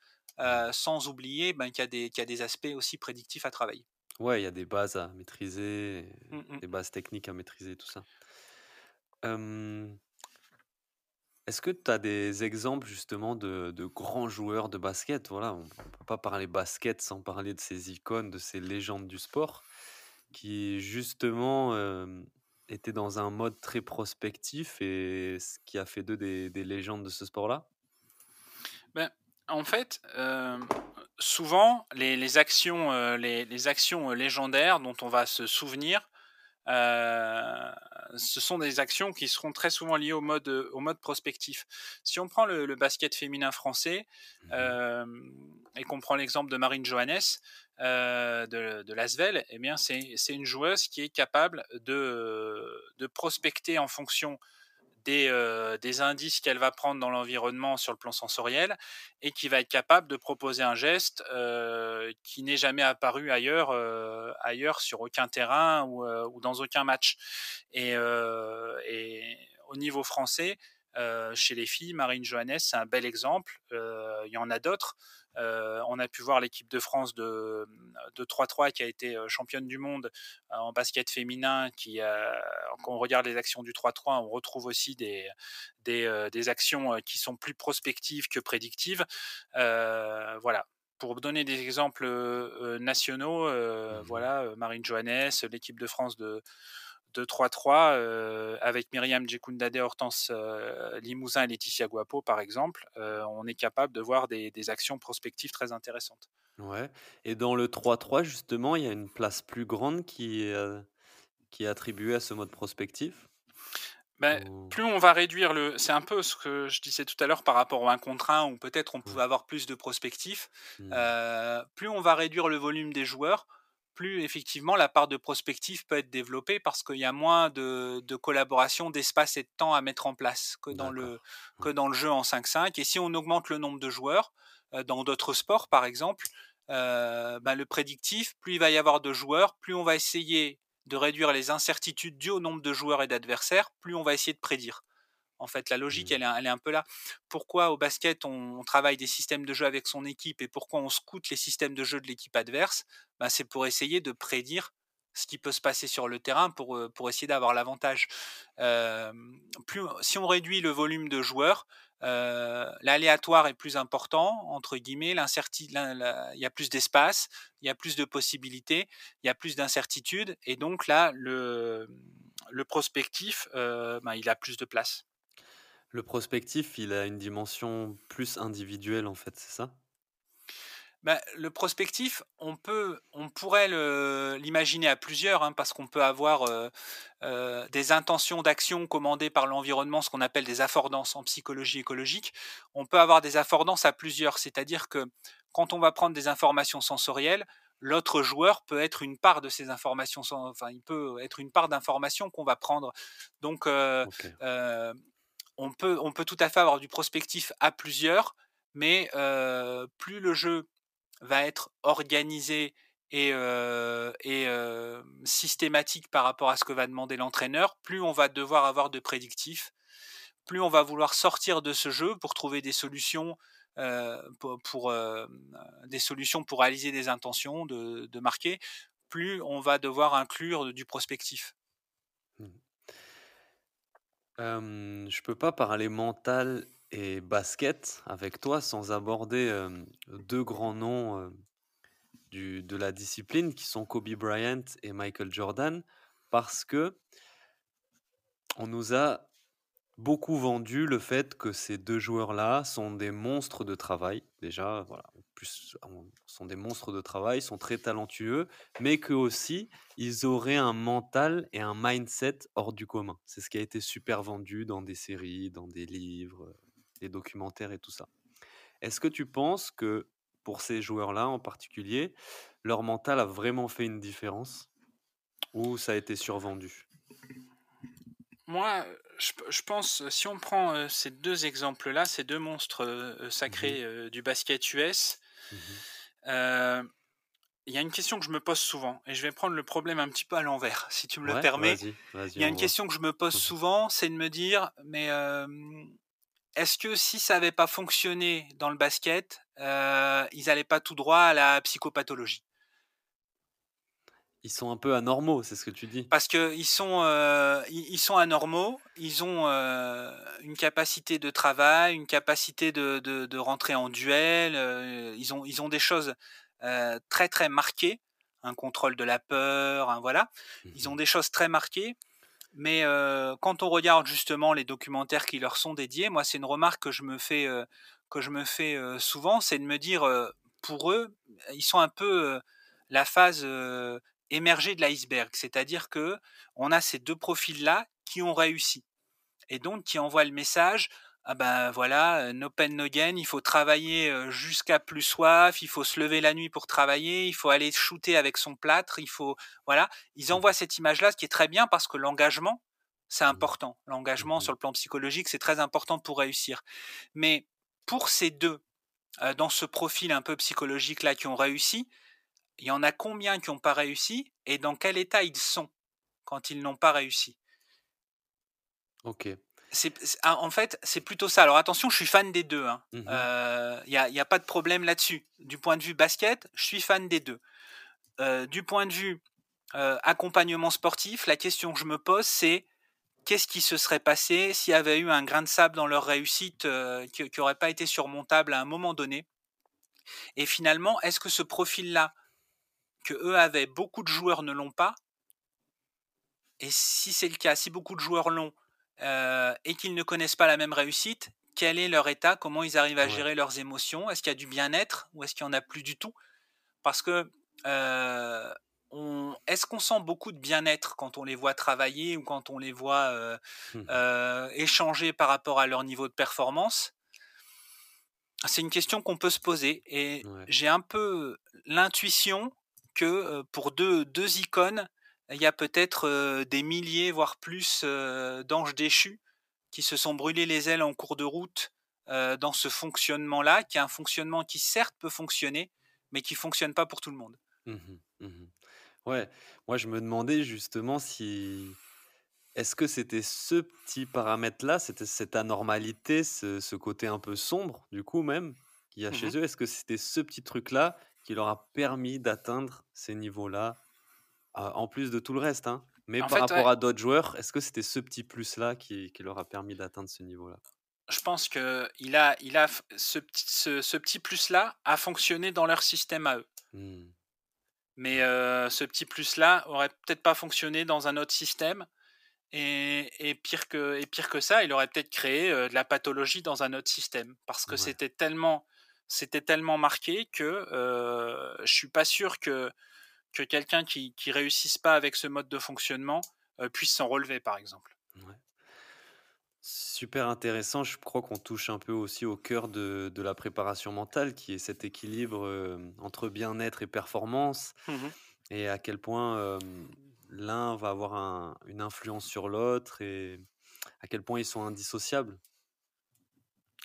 sans oublier ben, qu'il y, y, a des aspects aussi prédictifs à travailler. Ouais, il y a des bases à maîtriser, mmh, mmh. des bases techniques à maîtriser, tout ça. Est-ce que tu as des exemples justement de, grands joueurs de basket? Voilà, on ne peut pas parler basket sans parler de ces icônes, de ces légendes du sport, qui justement étaient dans un mode très prospectif et ce qui a fait d'eux des, des légendes de ce sport-là? Ben, en fait, euh, souvent, les, actions, euh, les actions euh, légendaires dont on va se souvenir, euh, ce sont des actions qui seront très souvent liées au mode, au mode prospectif. Si on prend le, le basket féminin français Mhm. euh, et qu'on prend l'exemple de Marine Johannes euh, de, de Lasvel, eh bien c'est c'est une joueuse qui est capable de, de prospecter en fonction des, euh, des indices qu'elle va prendre dans l'environnement sur le plan sensoriel et qui va être capable de proposer un geste euh, qui n'est jamais apparu ailleurs, euh, ailleurs sur aucun terrain ou, dans aucun match. Et, et au niveau français, chez les filles, Marine Johannes, c'est un bel exemple. Il y en a d'autres. Euh, on a pu voir l'équipe de France de, de 3-3 qui a été euh, championne du monde euh, en basket féminin. Qui, quand on regarde les actions du 3-3, on retrouve aussi des, des, des actions qui sont plus prospectives que prédictives. Voilà. Pour donner des exemples euh, nationaux, euh, Mhm. voilà, Marine Johannes, l'équipe de France de, de 3-3 euh, avec Myriam Djekundade, Hortense euh, Limousin et Laetitia Guapo, par exemple, euh, on est capable de voir des, des actions prospectives très intéressantes. Ouais. Et dans le 3-3, justement, il y a une place plus grande qui est, euh, qui est attribuée à ce mode prospectif? Ben, plus on va réduire le. C'est un peu ce que je disais tout à l'heure par rapport au 1 contre 1, où peut-être on Ouais. pouvait avoir plus de prospectifs. Euh, plus on va réduire le volume des joueurs, plus effectivement la part de prospectif peut être développée parce qu'il y a moins de, de collaboration, d'espace et de temps à mettre en place que dans le, que dans le jeu en 5-5. Et si on augmente le nombre de joueurs, euh, dans d'autres sports par exemple, euh, ben, le prédictif, plus il va y avoir de joueurs, plus on va essayer de réduire les incertitudes dues au nombre de joueurs et d'adversaires, plus on va essayer de prédire. En fait, la logique, Mhm. elle est, elle est un peu là. Pourquoi au basket, on, on travaille des systèmes de jeu avec son équipe et pourquoi on scoute les systèmes de jeu de l'équipe adverse? Ben, C'est pour essayer de prédire ce qui peut se passer sur le terrain pour, euh, pour essayer d'avoir l'avantage. Euh, plus, si on réduit le volume de joueurs, euh, l'aléatoire est plus important, entre guillemets, il y a plus d'espace, il y a plus de possibilités, il y a plus d'incertitudes, et donc là, le, le prospectif, euh, ben, il a plus de place. Le prospectif, il a une dimension plus individuelle, en fait, c'est ça? Ben, le prospectif, on peut, on pourrait l'imaginer à plusieurs, hein, parce qu'on peut avoir euh, euh, des intentions d'action commandées par l'environnement, ce qu'on appelle des affordances en psychologie écologique. On peut avoir des affordances à plusieurs, c'est-à-dire que quand on va prendre des informations sensorielles, l'autre joueur peut être une part de ces informations, enfin, il peut être une part d'informations qu'on va prendre. Donc, euh. On peut, on peut tout à fait avoir du prospectif à plusieurs, mais plus le jeu va être organisé et, systématique par rapport à ce que va demander l'entraîneur, plus on va devoir avoir de prédictifs, plus on va vouloir sortir de ce jeu pour trouver des solutions pour, réaliser des intentions de marquer, plus on va devoir inclure du prospectif. Euh, je peux pas parler mental et basket avec toi sans aborder deux grands noms de la discipline qui sont Kobe Bryant et Michael Jordan parce que on nous a beaucoup vendu le fait que ces deux joueurs-là sont des monstres de travail. Déjà, voilà, plus, on- sont des monstres de travail, sont très talentueux, mais que aussi ils auraient un mental et un mindset hors du commun. C'est ce qui a été super vendu dans des séries, dans des livres, des documentaires et tout ça. Est-ce que tu penses que pour ces joueurs-là en particulier, leur mental a vraiment fait une différence? Ou ça a été survendu? Moi, je, je pense, si on prend euh, ces deux exemples-là, ces deux monstres euh, sacrés euh, du basket US, euh, il y a une question que je me pose souvent, et je vais prendre le problème un petit peu à l'envers, si tu me le permets. Il y a une voit. question que je me pose Mhm. souvent, c'est de me dire, mais euh, est-ce que si ça n'avait pas fonctionné dans le basket, euh, ils n'allaient pas tout droit à la psychopathologie? Ils sont un peu anormaux, c'est ce que tu dis. Parce qu'ils sont, euh, ils, sont anormaux, ils ont euh, une capacité de travail, une capacité de, de, de rentrer en duel, euh, ils, ont, ils ont des choses très très marquées, un contrôle de la peur, voilà, ils ont Mhm. des choses très marquées, Mais quand on regarde justement les documentaires qui leur sont dédiés, moi c'est une remarque que je me fais, que je me fais souvent, c'est de me dire, pour eux, ils sont un peu la phase émergée de l'iceberg, c'est-à-dire que on a ces deux profils-là qui ont réussi et donc qui envoient le message ah ben voilà, no pain no gain, il faut travailler jusqu'à plus soif, il faut se lever la nuit pour travailler, il faut aller shooter avec son plâtre, il faut voilà, ils Mmh. envoient cette image-là, ce qui est très bien parce que l'engagement, c'est Mmh. important. L'engagement Mmh sur le plan psychologique, c'est très important pour réussir. Mais pour ces deux, dans ce profil un peu psychologique là qui ont réussi, il y en a combien qui n'ont pas réussi et dans quel état ils sont quand ils n'ont pas réussi? OK. C'est ah, en fait, c'est plutôt ça. Alors attention, je suis fan des 2, hein. Mmh il y a pas de problème là-dessus. Du point de vue basket, je suis fan des 2. Heu, du point de vue, heu, accompagnement sportif, la question que je me pose, c'est: qu'est-ce qui se serait passé s'il y avait eu un grain de sable dans leur réussite, qui qui aurait pas été surmontable à un moment donné? Et finalement, est-ce que ce profil-là, qu'eux avaient, beaucoup de joueurs ne l'ont pas? Et si c'est le cas, si beaucoup de joueurs l'ont, heu, et qu'ils ne connaissent pas la même réussite, quel est leur état? Comment ils arrivent à Ouais. gérer leurs émotions? Est-ce qu'il y a du bien-être ou est-ce qu'il y en a plus du tout? Parce que, heu, on est-ce qu'on sent beaucoup de bien-être quand on les voit travailler ou quand on les voit, heu Mmh échanger par rapport à leur niveau de performance? C'est une question qu'on peut se poser et Ouais. j'ai un peu l'intuition que, pour deux deux icônes, il y a peut-être, des milliers, voire plus, d'anges déchus qui se sont brûlés les ailes en cours de route, dans ce fonctionnement-là, qui est un fonctionnement qui certes peut fonctionner, mais qui fonctionne pas pour tout le monde. Mmh mh. Mmh Ouais, moi je me demandais justement si est-ce que c'était ce petit paramètre-là, c'était cette anormalité, ce ce côté un peu sombre du coup même, qu'il y a Mmh chez eux? Est-ce que c'était ce petit truc-là qui leur a permis d'atteindre ces niveaux-là? Ah, en plus de tout le reste, hein, mais En par fait, rapport ouais, à d'autres joueurs, est-ce que c'était ce petit plus-là qui qui leur a permis d'atteindre ce niveau-là? je pense qu'il a il a ce petit ce ce petit plus-là a fonctionné dans leur système à eux. Mmh. Mais heu, ce petit plus-là aurait peut-être pas fonctionné dans un autre système et et pire que et pire que ça, il aurait peut-être créé, heu, de la pathologie dans un autre système. Parce que Ouais. c'était tellement c'était tellement marqué que, heu, je suis pas sûr que que quelqu'un qui qui réussisse pas avec ce mode de fonctionnement, heu, puisse s'en relever, par exemple. Ouais. Super intéressant. Je crois qu'on touche un peu aussi au cœur de de la préparation mentale, qui est cet équilibre, hem, entre bien-être et performance Mmh et à quel point, hem, l'un va avoir un une influence sur l'autre et à quel point ils sont indissociables.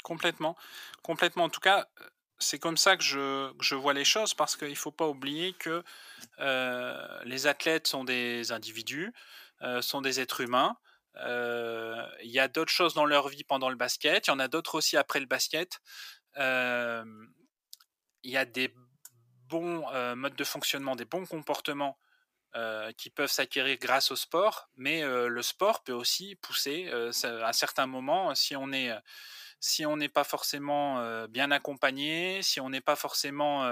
Complètement, complètement. En tout cas, c'est comme ça que je je vois les choses parce qu'il faut pas oublier que, heu, les athlètes sont des individus, heu, sont des êtres humains. Heu, il y a d'autres choses dans leur vie pendant le basket, il y en a d'autres aussi après le basket. Il y a des bons, modes de fonctionnement, des bons comportements, qui peuvent s'acquérir grâce au sport, mais le sport peut aussi pousser, à certains moments, si on est, si on n'est pas forcément, bien accompagné, si on n'est pas forcément,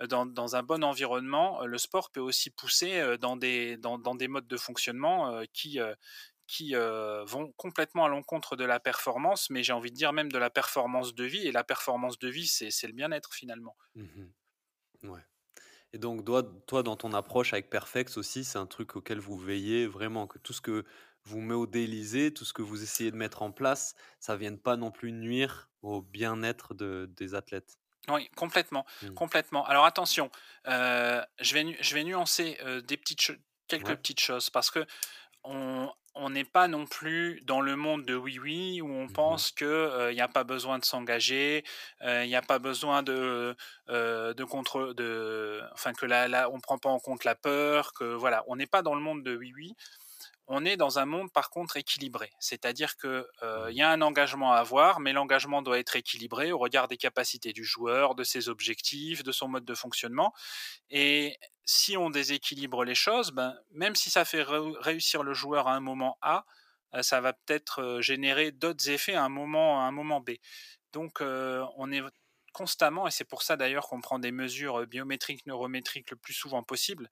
dans un bon environnement, le sport peut aussi pousser, dans des modes de fonctionnement, qui, vont complètement à l'encontre de la performance, mais j'ai envie de dire même de la performance de vie et la performance de vie, c'est le bien-être finalement. Mmh Ouais et donc doi toi, dans ton approche avec Perfex aussi, c'est un truc auquel vous veillez vraiment, que tout ce que vous modélisez, tout ce que vous essayez de mettre en place, ça vienne pas non plus nuire au bien-être de des athlètes? Oui, complètement, Mmh. complètement. Alors attention, heu, je vais nu je vais nuancer, heu, des petites quelques Ouais. petites choses parce que on on n'est pas non plus dans le monde de Oui Oui où on Mmh pense que, heu, il y a pas besoin de s'engager, il y a pas besoin de, heu, de contre de enfin que la la on prend pas en compte la peur, que voilà, on n'est pas dans le monde de Oui Oui. On est dans un monde par contre équilibré, c'est-à-dire que, heu, il Mmh. y a un engagement à avoir, mais l'engagement doit être équilibré au regard des capacités du joueur, de ses objectifs, de son mode de fonctionnement et si on déséquilibre les choses, ben, même si ça fait réussir le joueur à un moment A, heu, ça va peut-être, heu, générer d'autres effets à un moment à un moment B. Donc, on est constamment et c'est pour ça d'ailleurs qu'on prend des mesures, biométriques, neurométriques le plus souvent possible.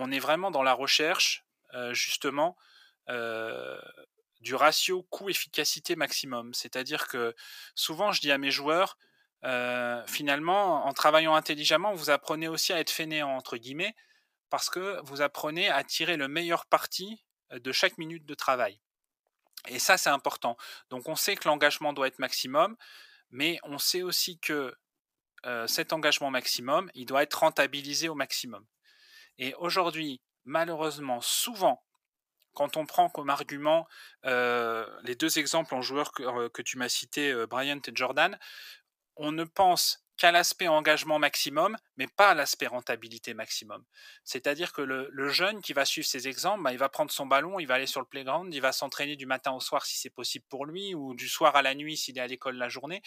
On est vraiment dans la recherche, justement, du ratio coût-efficacité maximum. C'est-à-dire que souvent, je dis à mes joueurs, finalement, en travaillant intelligemment, vous apprenez aussi à être fainéant, entre guillemets, parce que vous apprenez à tirer le meilleur parti de chaque minute de travail. Et ça, c'est important. Donc, on sait que l'engagement doit être maximum, mais on sait aussi que cet engagement maximum, il doit être rentabilisé au maximum. Et aujourd'hui, malheureusement, souvent, quand on prend comme argument les deux exemples en joueurs que, tu m'as cités, Bryant et Jordan, on ne pense qu'à l'aspect engagement maximum, mais pas à l'aspect rentabilité maximum. C'est-à-dire que le, jeune qui va suivre ces exemples, bah, il va prendre son ballon, il va aller sur le playground, il va s'entraîner du matin au soir si c'est possible pour lui, ou du soir à la nuit s'il est à l'école la journée.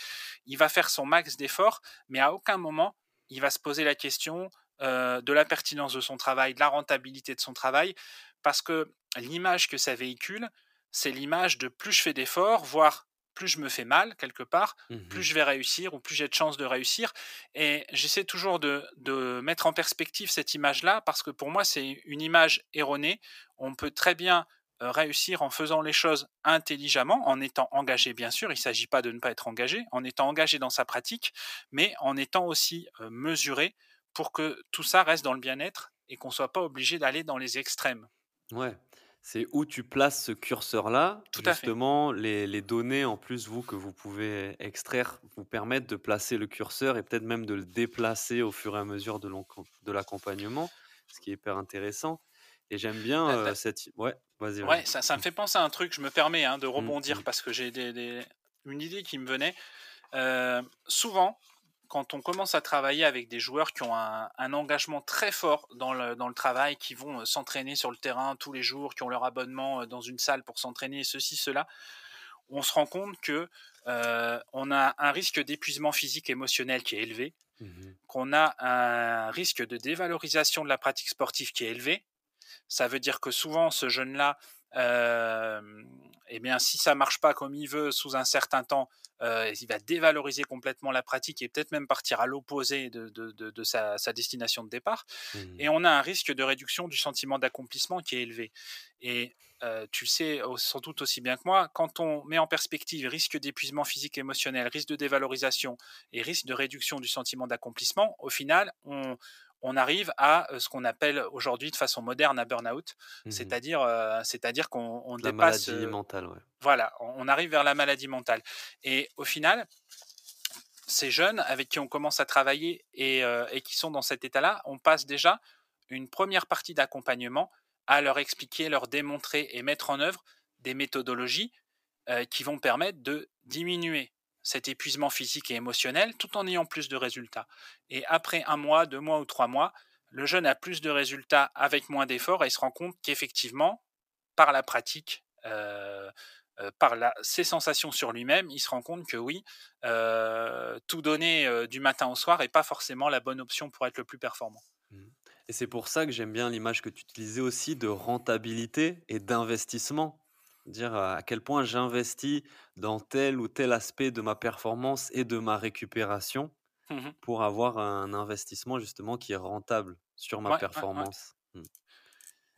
Il va faire son max d'efforts, mais à aucun moment il va se poser la question de la pertinence de son travail, de la rentabilité de son travail, parce que l'image que ça véhicule, c'est l'image de plus je fais d'efforts, voire plus je me fais mal quelque part, plus mmh je vais réussir ou plus j'ai de chances de réussir. Et j'essaie toujours de, mettre en perspective cette image-là parce que pour moi, c'est une image erronée. On peut très bien réussir en faisant les choses intelligemment, en étant engagé bien sûr, il ne s'agit pas de ne pas être engagé, en étant engagé dans sa pratique, mais en étant aussi mesuré pour que tout ça reste dans le bien-être et qu'on ne soit pas obligé d'aller dans les extrêmes. Ouais, c'est où tu places ce curseur-là. Tout à fait. Justement, les, les données, en plus, vous, que vous pouvez extraire, vous permettent de placer le curseur et peut-être même de le déplacer au fur et à mesure de l'accompagnement, ce qui est hyper intéressant. Et j'aime bien euh, cette... Ouais, vas-y. Ouais, ça, ça me fait penser à un truc, je me permets hein, de mmh, rebondir mmh. parce que j'ai des, une idée qui me venait. Euh, souvent, quand on commence à travailler avec des joueurs qui ont un, engagement très fort dans le, dans le travail, qui vont euh, s'entraîner sur le terrain tous les jours, qui ont leur abonnement euh, dans une salle pour s'entraîner, ceci, cela, on se rend compte que euh, on a un risque d'épuisement physique et émotionnel qui est élevé, mmh qu'on a un risque de dévalorisation de la pratique sportive qui est élevé. Ça veut dire que souvent ce jeune-là, eh bien, si ça marche pas comme il veut sous un certain temps, il va dévaloriser complètement la pratique et peut-être même partir à l'opposé de, sa, destination de départ. Mmh. Et on a un risque de réduction du sentiment d'accomplissement qui est élevé. Et tu le sais sans doute aussi bien que moi, quand on met en perspective risque d'épuisement physique et émotionnel, risque de dévalorisation et risque de réduction du sentiment d'accomplissement, au final, on, on arrive à ce qu'on appelle aujourd'hui de façon moderne un burn-out, mmh c'est-à-dire, c'est-à-dire qu'on dépasse. La maladie mentale, Voilà, on arrive vers la maladie mentale. Et au final, ces jeunes avec qui on commence à travailler et, et qui sont dans cet état-là, on passe déjà une première partie d'accompagnement à leur expliquer, leur démontrer et mettre en œuvre des méthodologies qui vont permettre de diminuer cet épuisement physique et émotionnel tout en ayant plus de résultats. Et après un mois, deux mois ou trois mois, le jeune a plus de résultats avec moins d'efforts et se rend compte qu'effectivement, par la pratique, euh, euh, par ses sensations sur lui-même, il se rend compte que oui, euh, tout donner du matin au soir n'est pas forcément la bonne option pour être le plus performant. Mmh. Et c'est pour ça que j'aime bien l'image que tu utilisais aussi de rentabilité et d'investissement dire à quel point j'investis dans tel ou tel aspect de ma performance et de ma récupération mmh pour avoir un investissement justement qui est rentable sur ma performance.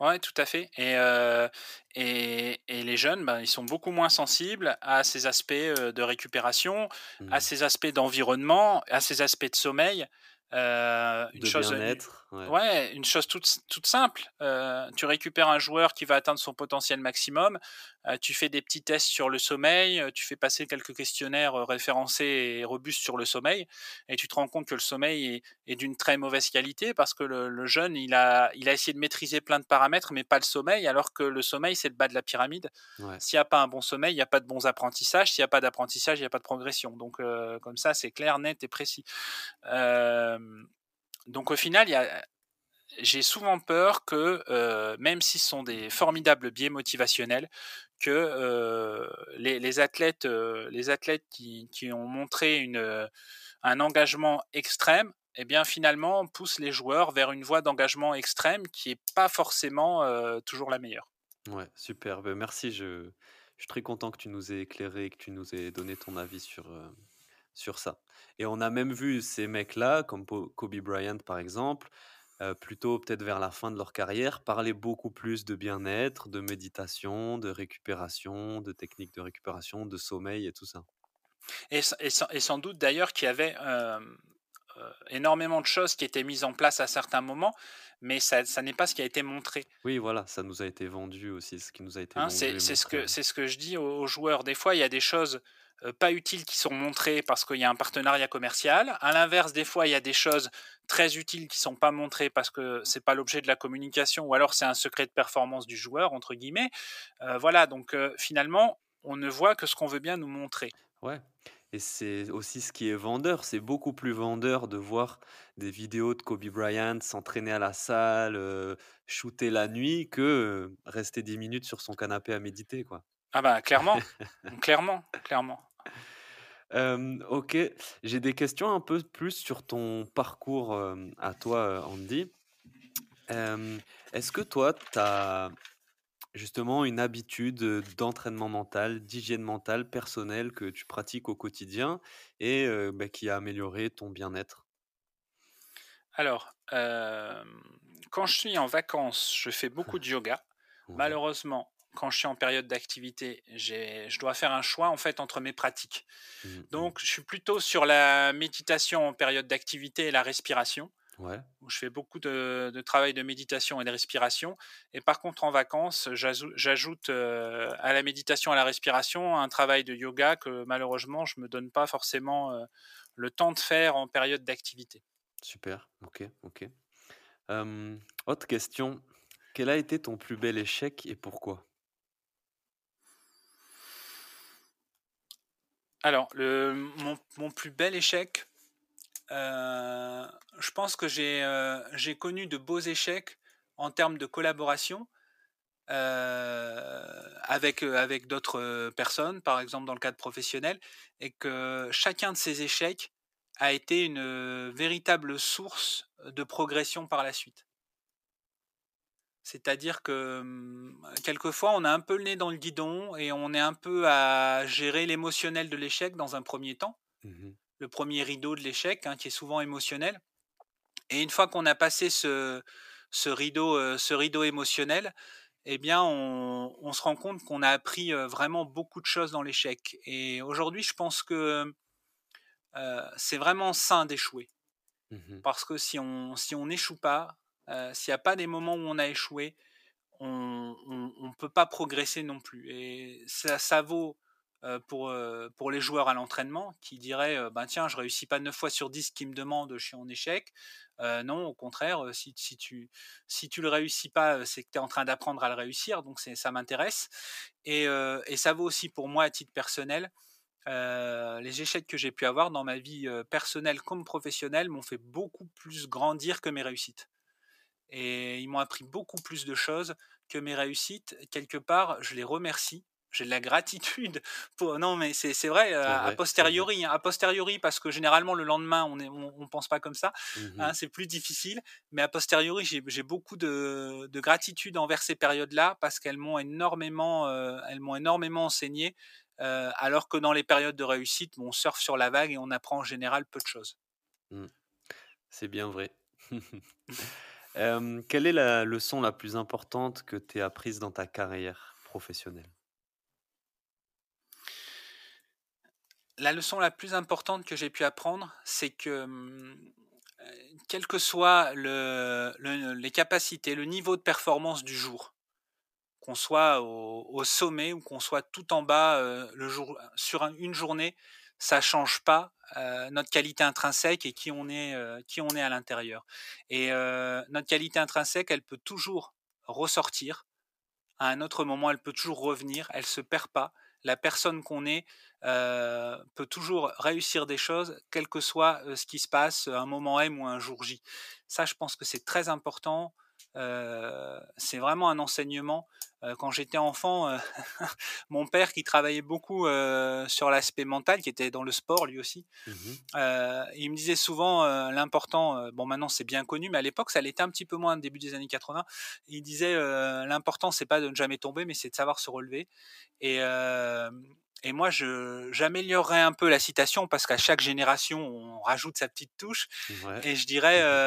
Ouais, mmh. tout à fait. Et, et, et, les jeunes, ben, ils sont beaucoup moins sensibles à ces aspects de récupération, à mmh. ces aspects d'environnement, à ces aspects de sommeil. Euh, une chose, ouais. une chose toute, toute simple. Euh, tu récupères un joueur qui va atteindre son potentiel maximum. Euh, tu fais des petits tests sur le sommeil. Tu fais passer quelques questionnaires référencés et robustes sur le sommeil, et tu te rends compte que le sommeil est, d'une très mauvaise qualité parce que le, jeune, il a, il a essayé de maîtriser plein de paramètres, mais pas le sommeil, alors que le sommeil, c'est le bas de la pyramide. S'il n'y a pas un bon sommeil, il n'y a pas de bons apprentissages. S'il n'y a pas d'apprentissage, il n'y a pas de progression. Donc, comme ça, c'est clair, net et précis. Euh, donc au final, j'ai souvent peur que, même si ce sont des formidables biais motivationnels, que les, athlètes, les athlètes qui, ont montré une, un engagement extrême, eh bien finalement poussent les joueurs vers une voie d'engagement extrême qui n'est pas forcément toujours la meilleure. Ouais, super. Ben, merci. Je, je, suis très content que tu nous aies éclairé, que tu nous aies donné ton avis sur, sur ça. Et on a même vu ces mecs-là, comme Kobe Bryant par exemple, plutôt peut-être vers la fin de leur carrière, parlaient beaucoup plus de bien-être, de méditation, de récupération, de techniques de récupération, de sommeil et tout ça. Et sans et sans et sans doute d'ailleurs qu'il y avait, énormément de choses qui étaient mises en place à certains moments, mais ça ça n'est pas ce qui a été montré. Oui, voilà, ça nous a été vendu aussi, ce qui nous a été Hein, c'est ce que ce je dis aux aux joueurs. Des fois, il y a des choses, pas utiles qui sont montrées parce qu'il y a un partenariat commercial. À l'inverse, des fois, il y a des choses très utiles qui sont pas montrées parce que c'est pas l'objet de la communication ou alors c'est un «secret de performance du joueur» entre guillemets. Heu, voilà, donc heu, finalement, on ne voit que ce qu'on veut bien nous montrer. Ouais et c'est aussi ce qui est vendeur. C'est beaucoup plus vendeur de voir des vidéos de Kobe Bryant s'entraîner à la salle, shooter la nuit que, rester 10 minutes sur son canapé à méditer, quoi. Ah bah, clairement, clairement, clairement. OK, j'ai des questions un peu plus sur ton parcours, à toi, Andy. Est-ce que toi, tu as justement une habitude, d'entraînement mental, d'hygiène mentale personnelle que tu pratiques au quotidien et bah, qui a amélioré ton bien-être? Alors, quand je suis en vacances, je fais beaucoup de yoga. Ouais. Malheureusement, quand je suis en période d'activité, je dois faire un choix, en fait, entre mes pratiques. Mmh mh. Donc je suis plutôt sur la méditation en période d'activité et la respiration, Ouais, où je fais beaucoup de de travail de méditation et de respiration et par contre en vacances, j'ajoute, heu, à la méditation, à la respiration, un travail de yoga que malheureusement je me donne pas forcément, heu, le temps de faire en période d'activité. super, OK, OK. Autre question, quel a été ton plus bel échec et pourquoi? Alors mon plus bel échec, heu, je pense que j'ai, heu, j'ai connu de beaux échecs en termes de collaboration, heu, avec, d'autres, personnes, par exemple dans le cadre professionnel et que chacun de ces échecs a été une, véritable source de progression par la suite. C'est-à-dire que, mmh, quelquefois on a un peu le nez dans le guidon et on est un peu à gérer l'émotionnel de l'échec dans un premier temps. Mmh Le premier rideau de l'échec, hein, qui est souvent émotionnel et une fois qu'on a passé ce ce rideau, heu, ce rideau émotionnel eh bien on on se rend compte qu'on a appris, heu, vraiment beaucoup de choses dans l'échec et aujourd'hui je pense que, heu, c'est vraiment sain d'échouer. Mmh Parce que si on si on n'échoue pas, heu, s'il y a pas des moments où on a échoué, on on peut pas progresser non plus et ça vaut, pour, heu, pour les joueurs à l'entraînement qui diraient, «Ben, tiens, je réussis pas 9 fois sur 10 ce qu'ils me demandent, je suis en échec». Non, au contraire, si tu si le réussis pas, c'est que tu es en train d'apprendre à le réussir, donc ça m'intéresse et ça vaut aussi pour moi à titre personnel. Les échecs que j'ai pu avoir dans ma vie, personnelle comme professionnelle m'ont fait beaucoup plus grandir que mes réussites et ils m'ont appris beaucoup plus de choses que mes réussites. Quelque part, je les remercie. J'ai de la gratitude pour non, mais c'est vrai, C'est a vrai. posteriori, hein, a posteriori parce que généralement le lendemain on est on on pense pas comme ça, hein, Mmh c'est plus difficile, mais a posteriori j'ai beaucoup de de gratitude envers ces périodes-là parce qu'elles m'ont énormément, elles m'ont énormément enseigné, heu, alors que dans les périodes de réussite, on surfe sur la vague et on apprend en général peu de choses. Mmh. C'est bien vrai. Quelle est la leçon la plus importante que tu aies apprise dans ta carrière professionnelle? La leçon la plus importante que j'ai pu apprendre, c'est que, mmh, heu, quel que le les capacités, le niveau de performance du jour, qu'on soit au sommet ou qu'on soit tout en bas, le jour sur un une journée, ça change pas, notre qualité intrinsèque et qui on est, qui on est à l'intérieur et notre qualité intrinsèque, elle peut toujours ressortir à un autre moment, elle peut toujours revenir, elle se perd pas. La personne qu'on est, peut toujours réussir des choses, quel que soit, ce qui se passe, un moment M ou un jour J. Ça, je pense que c'est très important, heu, c'est vraiment un enseignement. Heu, quand j'étais enfant, heu, mon père qui travaillait beaucoup, sur l'aspect mental, qui était dans le sport lui aussi, Mmh il me disait souvent, l'important, bon maintenant c'est bien connu, mais à l'époque ça l'était un petit peu moins, début des années 80. Il disait, «L'important c'est pas de ne jamais tomber, mais c'est de savoir se relever» et et moi, je j'améliorerais un peu la citation parce qu'à chaque génération, on rajoute sa petite touche Ouais. et je dirais, Mmh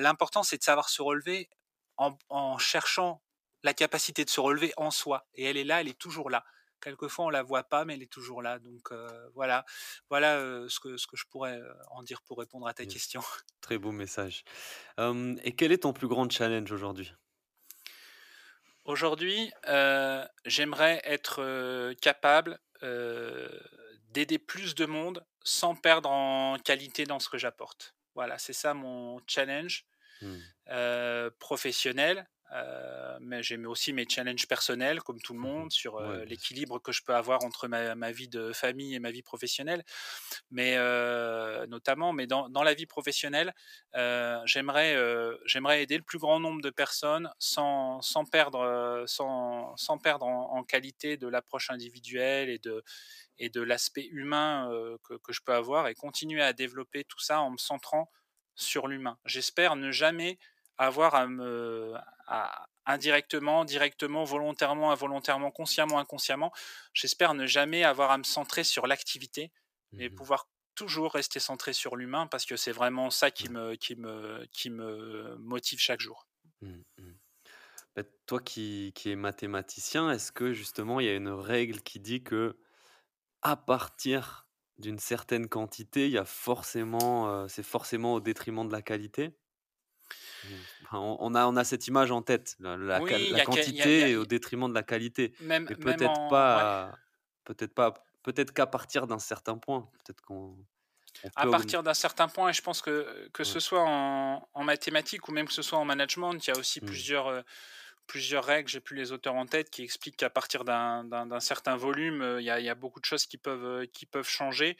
l'important, c'est de savoir se relever en en cherchant la capacité de se relever en soi et elle est là, elle est toujours là. Quelquefois, on la voit pas, mais elle est toujours là donc voilà voilà, ce que ce que je pourrais, en dire pour répondre à ta Yes. question. Très beau message. Et quel est ton plus grand challenge aujourd'hui? Aujourd'hui, heu, j'aimerais être, heu, capable, heu, d'aider plus de monde sans perdre en qualité dans ce que j'apporte. Voilà, c'est ça mon challenge, Mmh. professionnel, heu, mais j'ai mais aussi mes challenges personnels comme tout le Mmh mh. monde sur, Ouais, sûr. l'équilibre que je peux avoir entre ma ma vie de famille et ma vie professionnelle. Mais heu, notamment, mais dans dans la vie professionnelle, j'aimerais, j'aimerais aider le plus grand nombre de personnes sans sans perdre, sans sans perdre en en qualité de l'approche individuelle et de et de l'aspect humain, que que je peux avoir et continuer à développer tout ça en me centrant sur l'humain. J'espère ne jamais avoir à me à indirectement, directement, volontairement, involontairement, consciemment, inconsciemment, j'espère ne jamais avoir à me centrer sur l'activité, mais Mmh mh. pouvoir toujours rester centré sur l'humain parce que c'est vraiment ça qui me qui me qui me motive chaque jour. Mmh mh. Bah, toi qui qui es mathématicien, est-ce que justement il y a une règle qui dit que à partir d'une certaine quantité, il y a forcément, heu, c'est forcément au détriment de la qualité? Enfin, on a on a cette image en tête, la Oui, a a quantité au détriment de la qualité, même peut-être ouais. pas peut-être pas peut-être qu'à partir d'un certain point, peut-être qu'on on À partir d'un certain point et je pense que que ouais. ce soit en en mathématiques ou même que ce soit en management, il y a aussi Mmh. plusieurs, heu, plusieurs règles, j'ai plus les auteurs en tête, qui expliquent qu'à partir d'un certain volume, heu, il y a il y a beaucoup de choses qui peuvent, qui peuvent changer.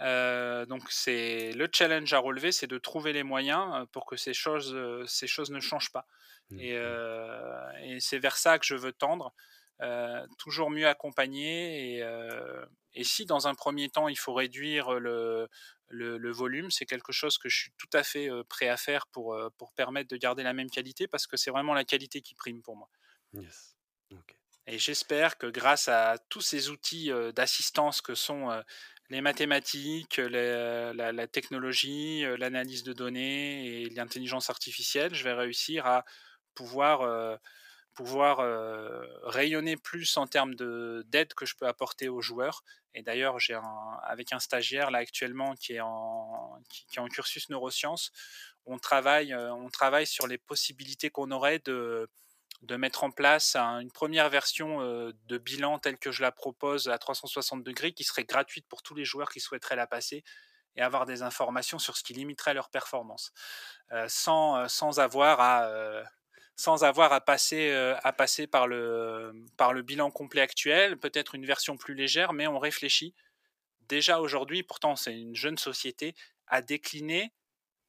Heu, donc c'est le challenge à relever, c'est de trouver les moyens, pour que ces choses, heu, ces choses ne changent pas. Mmh et c'est vers ça que je veux tendre, toujours mieux accompagner et heu et si dans un premier temps, il faut réduire, le le le volume, c'est quelque chose que je suis tout à fait, prêt à faire pour, pour permettre de garder la même qualité parce que c'est vraiment la qualité qui prime pour moi Yes. OK. et j'espère que grâce à tous ces outils, d'assistance que sont, les mathématiques, la la technologie, l'analyse de données et l'intelligence artificielle, je vais réussir à pouvoir, pouvoir, heu, rayonner plus en termes de d'aide que je peux apporter aux joueurs. Et d'ailleurs j'ai avec un stagiaire là actuellement qui est en qui est en cursus neurosciences, on travaille, heu, on travaille sur les possibilités qu'on aurait de de mettre en place un une première version, heu, de bilan telle que je la propose à 360 degrés qui serait gratuite pour tous les joueurs qui souhaiteraient la passer et avoir des informations sur ce qui limiterait leur performance, sans, sans avoir à, sans avoir à passer, heu, à passer par le, par le bilan complet actuel, peut-être une version plus légère, mais on réfléchit déjà aujourd'hui, pourtant c'est une jeune société, à décliner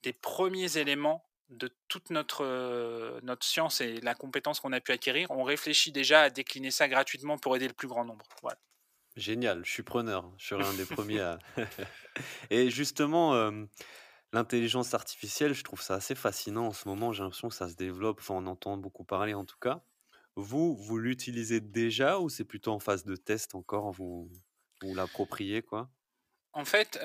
des premiers éléments de toute notre, heu, notre science et la compétence qu'on a pu acquérir. On réfléchit déjà à décliner ça gratuitement pour aider le plus grand nombre. Voilà. Génial, je suis preneur, je serai un des premiers à et justement, hem, l'intelligence artificielle, je trouve ça assez fascinant en ce moment, j'ai l'impression que ça se développe, enfin, on entend beaucoup parler en tout cas. Vous, vous l'utilisez déjà ou c'est plutôt en phase de test encore, vous vous l'appropriez quoi? En fait,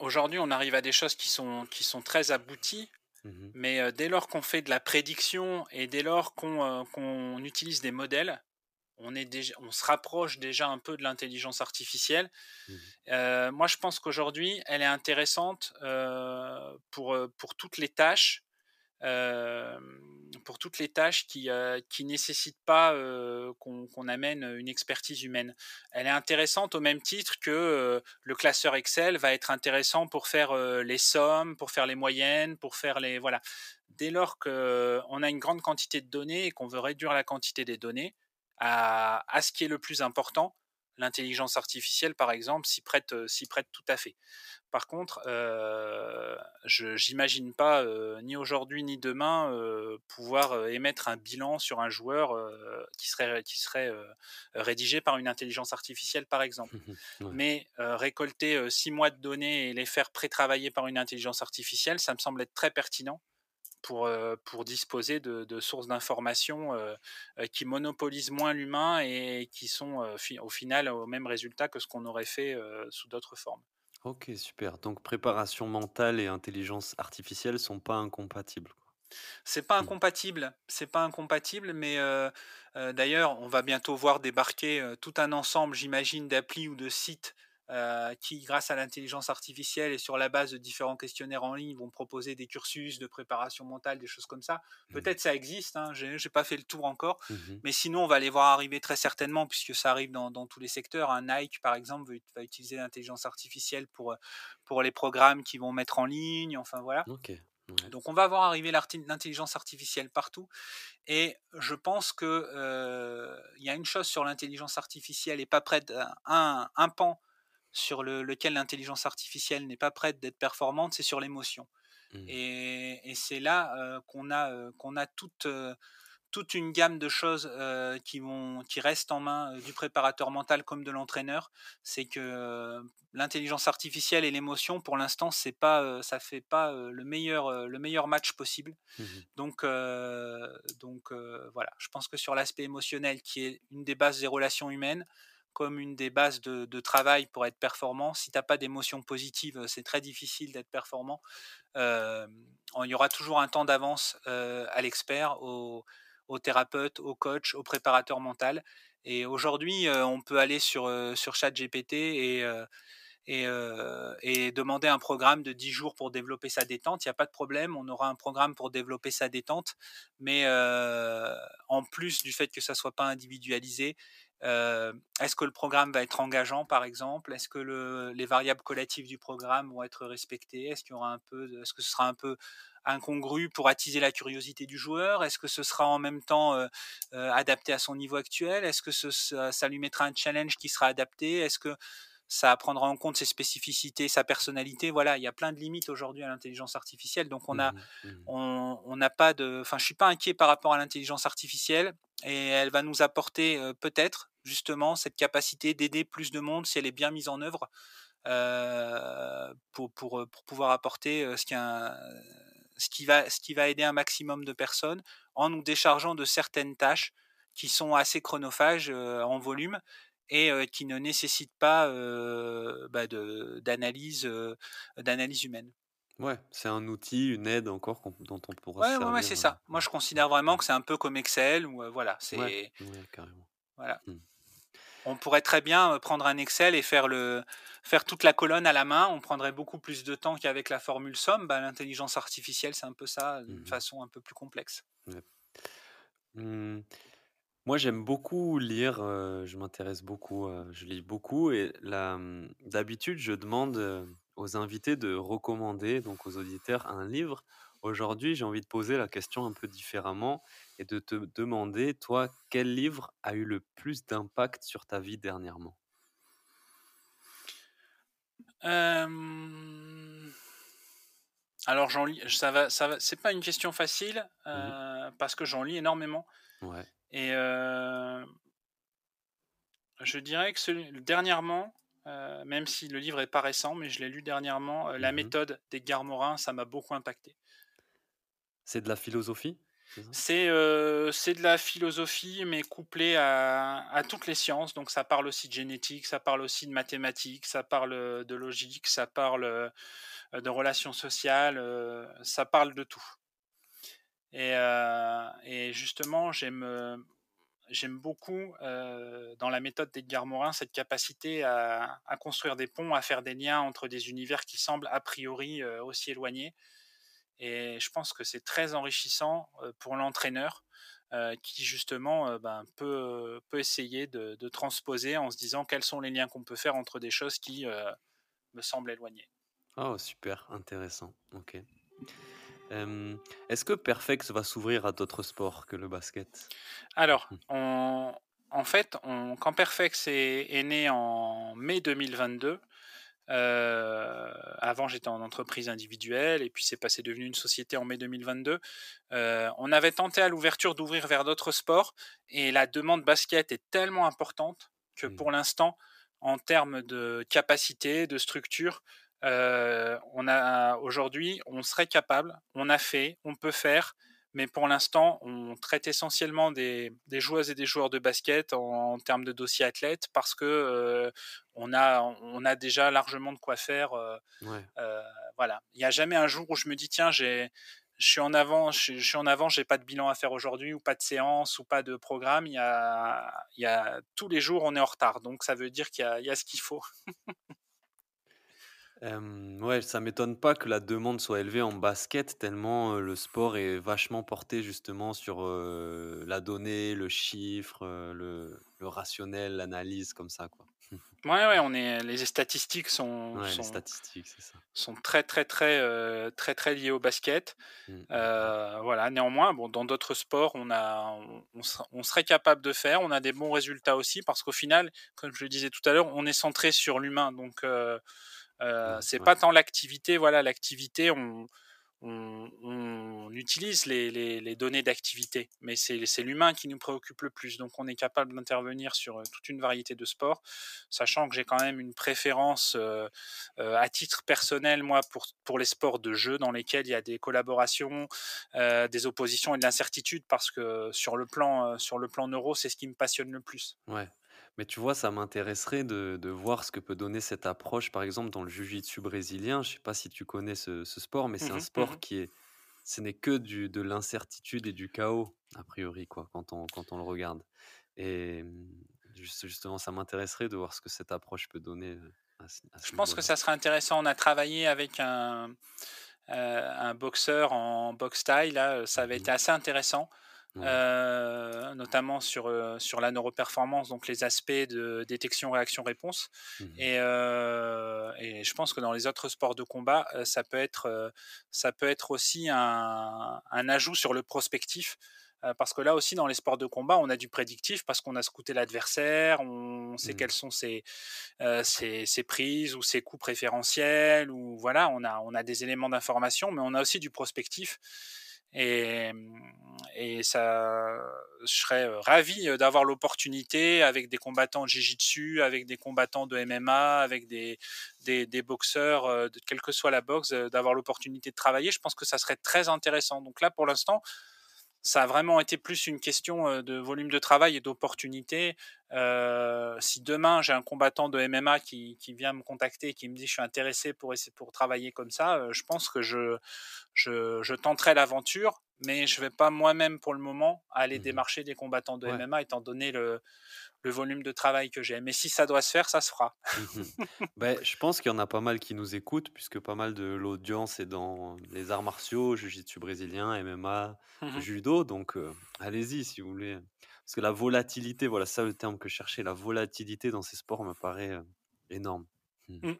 aujourd'hui, on arrive à des choses qui sont qui sont très abouties, Mmh mh. mais dès lors qu'on fait de la prédiction et dès lors qu'on utilise des modèles, on est déj on se rapproche déjà un peu de l'intelligence artificielle. Mmh mh. Heu, moi, je pense qu'aujourd'hui, elle est intéressante, heu, pour, heu, pour toutes les tâches, pour toutes les tâches qui, heu, qui nécessitent pas, qu'on amène, une expertise humaine. Elle est intéressante au même titre que, le classeur Excel va être intéressant pour faire, les sommes, pour faire les moyennes, pour faire les voilà. Dès lors qu'on a une grande quantité de données et qu'on veut réduire la quantité des données à à ce qui est le plus important, l'intelligence artificielle, par exemple, s'y prête, s'y prête tout à fait. Par contre, heu, je j'imagine pas, heu, ni aujourd'hui ni demain, pouvoir, émettre un bilan sur un joueur, qui serait qui serait, heu, rédigé par une intelligence artificielle, par exemple. Ouais. Mais, récolter, 6 mois de données et les faire pré-travailler par une intelligence artificielle, ça me semble être très pertinent pour, pour disposer de, sources d'informations qui monopolisent moins l'humain et qui sont au final au même résultat que ce qu'on aurait fait sous d'autres formes. Ok, super. Donc préparation mentale et intelligence artificielle sont pas incompatibles. C'est pas Mmh. incompatible, c'est pas incompatible, mais d'ailleurs, on va bientôt voir débarquer tout un ensemble, j'imagine, d'applis ou de sites qui, grâce à l'intelligence artificielle et sur la base de différents questionnaires en ligne, vont proposer des cursus de préparation mentale, des choses comme ça. Mmh. Peut-être ça existe, hein, j'ai pas fait le tour encore, Mmh mais sinon on va les voir arriver très certainement puisque ça arrive dans, tous les secteurs. Un Nike, par exemple, va utiliser l'intelligence artificielle pour, pour les programmes qu'ils vont mettre en ligne. Enfin voilà. Donc on va voir arriver l'intelligence artificielle partout. Et je pense que il y a une chose sur l'intelligence artificielle et pas prête un, un pan sur lequel l'intelligence artificielle n'est pas prête d'être performante, c'est sur l'émotion. Mmh. Et, c'est là qu'on a, qu'on a toute, toute une gamme de choses qui, vont, qui restent en main du préparateur mental comme de l'entraîneur. C'est que l'intelligence artificielle et l'émotion, pour l'instant, c'est pas, ça fait pas le meilleur, le meilleur match possible. Mmh donc, donc voilà, je pense que sur l'aspect émotionnel, qui est une des bases des relations humaines, comme une des bases de, travail pour être performant. Si tu n'as pas d'émotions positives, c'est très difficile d'être performant. il y aura toujours un temps d'avance à l'expert, au, thérapeute, au coach, au préparateur mental. Et aujourd'hui, on peut aller sur, ChatGPT et, et, et, demander un programme de 10 jours pour développer sa détente. Il n'y a pas de problème, on aura un programme pour développer sa détente. Mais en plus du fait que ça ne soit pas individualisé, est-ce que le programme va être engageant, par exemple? Est-ce que le, les variables collectives du programme vont être respectées? Est-ce qu'il y aura un peu, est-ce que ce sera un peu incongru pour attiser la curiosité du joueur? Est-ce que ce sera en même temps adapté à son niveau actuel? Est-ce que ça, lui mettra un challenge qui sera adapté? Est-ce que ça prendra en compte ses spécificités, sa personnalité? Voilà, il y a plein de limites aujourd'hui à l'intelligence artificielle. Donc on a, mmh mmh on n'a pas de, enfin, je suis pas inquiet par rapport à l'intelligence artificielle et elle va nous apporter peut-être justement cette capacité d'aider plus de monde si elle est bien mise en œuvre. pour, pour, pour, pouvoir apporter ce qui un, ce qui, va, ce qui va aider un maximum de personnes en nous déchargeant de certaines tâches qui sont assez chronophages en volume et qui ne nécessitent pas bah d'analyse humaine. Ouais, c'est un outil, une aide encore dont on pourra se servir. Ouais, c'est ça. Moi, je considère vraiment que c'est un peu comme Excel ou voilà, c'est ouais, carrément. Voilà. Mmh. On pourrait très bien prendre un Excel et faire, le, faire toute la colonne à la main. On prendrait beaucoup plus de temps qu'avec la formule somme. Bah, L'intelligence artificielle, c'est un peu ça, d'une mmh façon un peu plus complexe. Mmh. Moi, j'aime beaucoup lire, je m'intéresse beaucoup, je lis beaucoup et d'habitude, je demande aux invités de recommander, donc aux auditeurs, un livre. Aujourd'hui, j'ai envie de poser la question un peu différemment et de te demander, toi, quel livre a eu le plus d'impact sur ta vie dernièrement? Alors j'en lis, ça va, ça va, c'est pas une question facile mmh parce que j'en lis énormément. Ouais. Et je dirais que dernièrement, même si le livre est pas récent, mais je l'ai lu dernièrement, La mmh méthode d'Edgar Morin, ça m'a beaucoup impacté. C'est de la philosophie? C'est de la philosophie, mais couplée à, toutes les sciences. Donc ça parle aussi de génétique, ça parle aussi de mathématiques, ça parle de logique, ça parle de relations sociales, ça parle de tout. Et, justement, j'aime j'aime beaucoup dans la méthode d'Edgar Morin cette capacité à, à, construire des ponts, à faire des liens entre des univers qui semblent a priori aussi éloignés. Et je pense que c'est très enrichissant pour l'entraîneur qui justement ben, peut, peut essayer de, transposer en se disant quels sont les liens qu'on peut faire entre des choses qui me semblent éloignées. Oh, super, intéressant. Ok. Est-ce que Perfex va s'ouvrir à d'autres sports que le basket? Alors, mmh. en fait, quand Perfex est, est, né en mai 2022, euh, avant, j'étais en entreprise individuelle et puis c'est passé devenu une société en mai 2022. Euh, on avait tenté à l'ouverture d'ouvrir vers d'autres sports et la demande basket est tellement importante que mmh. pour l'instant, en termes de capacité, de structure, on a aujourd'hui, on serait capable, on a fait, on peut faire, mais pour l'instant, on traite essentiellement des, joueuses et des joueurs de basket en, termes de dossier athlète parce que on, a, on a déjà largement de quoi faire. voilà. Il n'y a jamais un jour où je me dis, tiens, j'ai je suis en avant, je, suis en avant, j'ai pas de bilan à faire aujourd'hui ou pas de séance ou pas de programme. Il y a, il y a tous les jours on est en retard, donc ça veut dire qu'il y, y a, ce qu'il faut. ouais, ça m'étonne pas que la demande soit élevée en basket, tellement le sport est vachement porté justement sur la donnée, le chiffre, le, le rationnel, l'analyse, comme ça, quoi. Ouais, ouais, on est, les statistiques sont, sont, statistiques, ça. sont très, très, très, très, très liées au basket. Mmh, mmh, mmh. voilà. Néanmoins, bon, dans d'autres sports, on, a, on, serait capable de faire. On a des bons résultats aussi parce qu'au final, comme je le disais tout à l'heure, on est centré sur l'humain. Donc, c'est pas tant l'activité. Voilà, l'activité, on, on, utilise les, données d'activité, mais c'est l'humain qui nous préoccupe le plus. Donc on est capable d'intervenir sur euh, toute une variété de sports, sachant que j'ai quand même une préférence euh, euh, à titre personnel, moi, pour, pour les sports de jeu dans lesquels il y a des collaborations, des oppositions et de l'incertitude, parce que sur le plan, sur le plan neuro, c'est ce qui me passionne le plus. Ouais. Mais tu vois, ça m'intéresserait de, de voir ce que peut donner cette approche, par exemple, dans le jiu-jitsu brésilien. Je sais pas si tu connais ce, ce sport, mais c'est un mmh sport mmh qui est, ce n'est que du, de l'incertitude et du chaos, a priori, quoi, quand on, quand on le regarde. Et mmh, justement, ça m'intéresserait de voir ce que cette approche peut donner à Je pense que ça serait intéressant. On a travaillé avec un, euh, un boxeur en box style, là, ça avait été assez intéressant. Euh, notamment sur, euh, sur la neuroperformance, donc les aspects de détection, réaction, réponse. Mmh et, euh, et, je pense que dans les autres sports de combat, ça peut être, ça peut être aussi un, un ajout sur le prospectif. Parce que là aussi, dans les sports de combat, on a du prédictif parce qu'on a scouté l'adversaire, on sait mmh. quelles sont ses, ses, ses, prises ou ses coups préférentiels, ou voilà, on a, on a des éléments d'information, mais on a aussi du prospectif. Et, et ça, je serais ravi d'avoir l'opportunité avec des combattants de Jiu-Jitsu, avec des combattants de MMA, avec des, des, des boxeurs, de, quelle que soit la boxe, d'avoir l'opportunité de travailler. Je pense que ça serait très intéressant. Donc là, pour l'instant, ça a vraiment été plus une question de volume de travail et d'opportunité. Euh, si demain j'ai un combattant de MMA qui, qui, vient me contacter et qui me dit je suis intéressé pour essayer pour travailler comme ça, je pense que je, je, je tenterai l'aventure, mais je vais pas moi-même pour le moment aller mmh démarcher des combattants de MMA étant donné le, le volume de travail que j'ai. Mais si ça doit se faire, ça se fera. Mmh ben, je pense qu'il y en a pas mal qui nous écoutent, puisque pas mal de l'audience est dans les arts martiaux, jiu-jitsu brésilien, MMA, mmh judo. Donc, allez-y si vous voulez. Parce que la volatilité, voilà, ça le terme que je cherchais, la volatilité dans ces sports me paraît énorme. Mmh.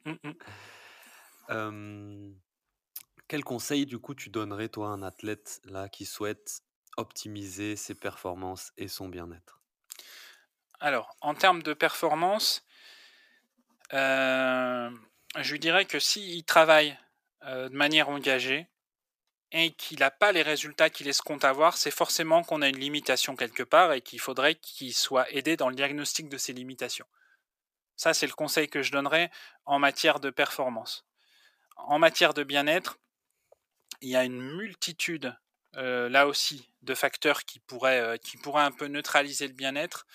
quel conseil, du coup, tu donnerais, toi, à un athlète là qui souhaite optimiser ses performances et son bien-être? Alors, en termes de performance, euh, je lui dirais que s'il travaille euh, de manière engagée et qu'il n'a pas les résultats qu'il escompte avoir, c'est forcément qu'on a une limitation quelque part et qu'il faudrait qu'il soit aidé dans le diagnostic de ces limitations. Ça, c'est le conseil que je donnerais en matière de performance. En matière de bien-être, il y a une multitude, euh, là aussi, de facteurs qui pourraient, qui pourraient un peu neutraliser le bien-être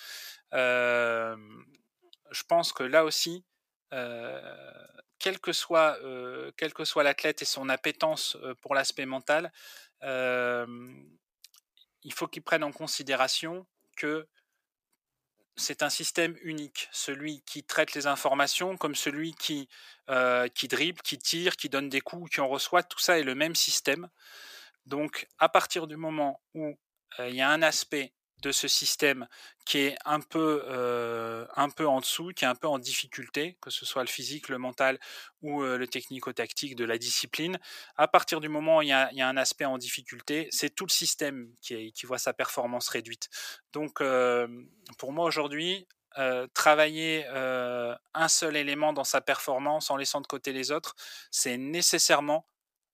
je pense que là aussi, quel que soit, quel que soit l'athlète et son appétence pour l'aspect mental, il faut qu'il prenne en considération que c'est un système unique, celui qui traite les informations comme celui qui, qui dribble, qui tire, qui donne des coups, qui en reçoit, tout ça est le même système. Donc à partir du moment où il y a un aspect de ce système qui est un peu, euh, un peu en dessous, qui est un peu en difficulté, que ce soit le physique, le mental ou euh, le technico-tactique de la discipline, à partir du moment où il y a, un aspect en difficulté, c'est tout le système qui, qui, voit sa performance réduite. Donc, euh, pour moi aujourd'hui, travailler un seul élément dans sa performance en laissant de côté les autres, c'est nécessairement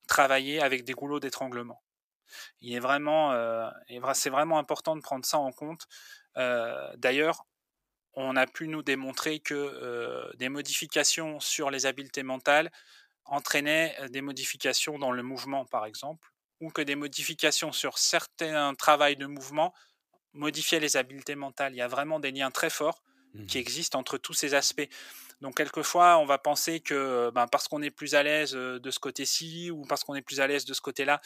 travailler avec des goulots d'étranglement. Il est vraiment, euh, c'est vraiment important de prendre ça en compte. Euh, d'ailleurs, on a pu nous démontrer que euh, des modifications sur les habiletés mentales entraînaient des modifications dans le mouvement, par exemple, ou que des modifications sur certains travails de mouvement modifiaient les habiletés mentales. Il y a vraiment des liens très forts qui mmh existent entre tous ces aspects. Donc quelquefois, on va penser que ben, parce qu'on est plus à l'aise de ce côté-ci ou parce qu'on est plus à l'aise de ce côté-là,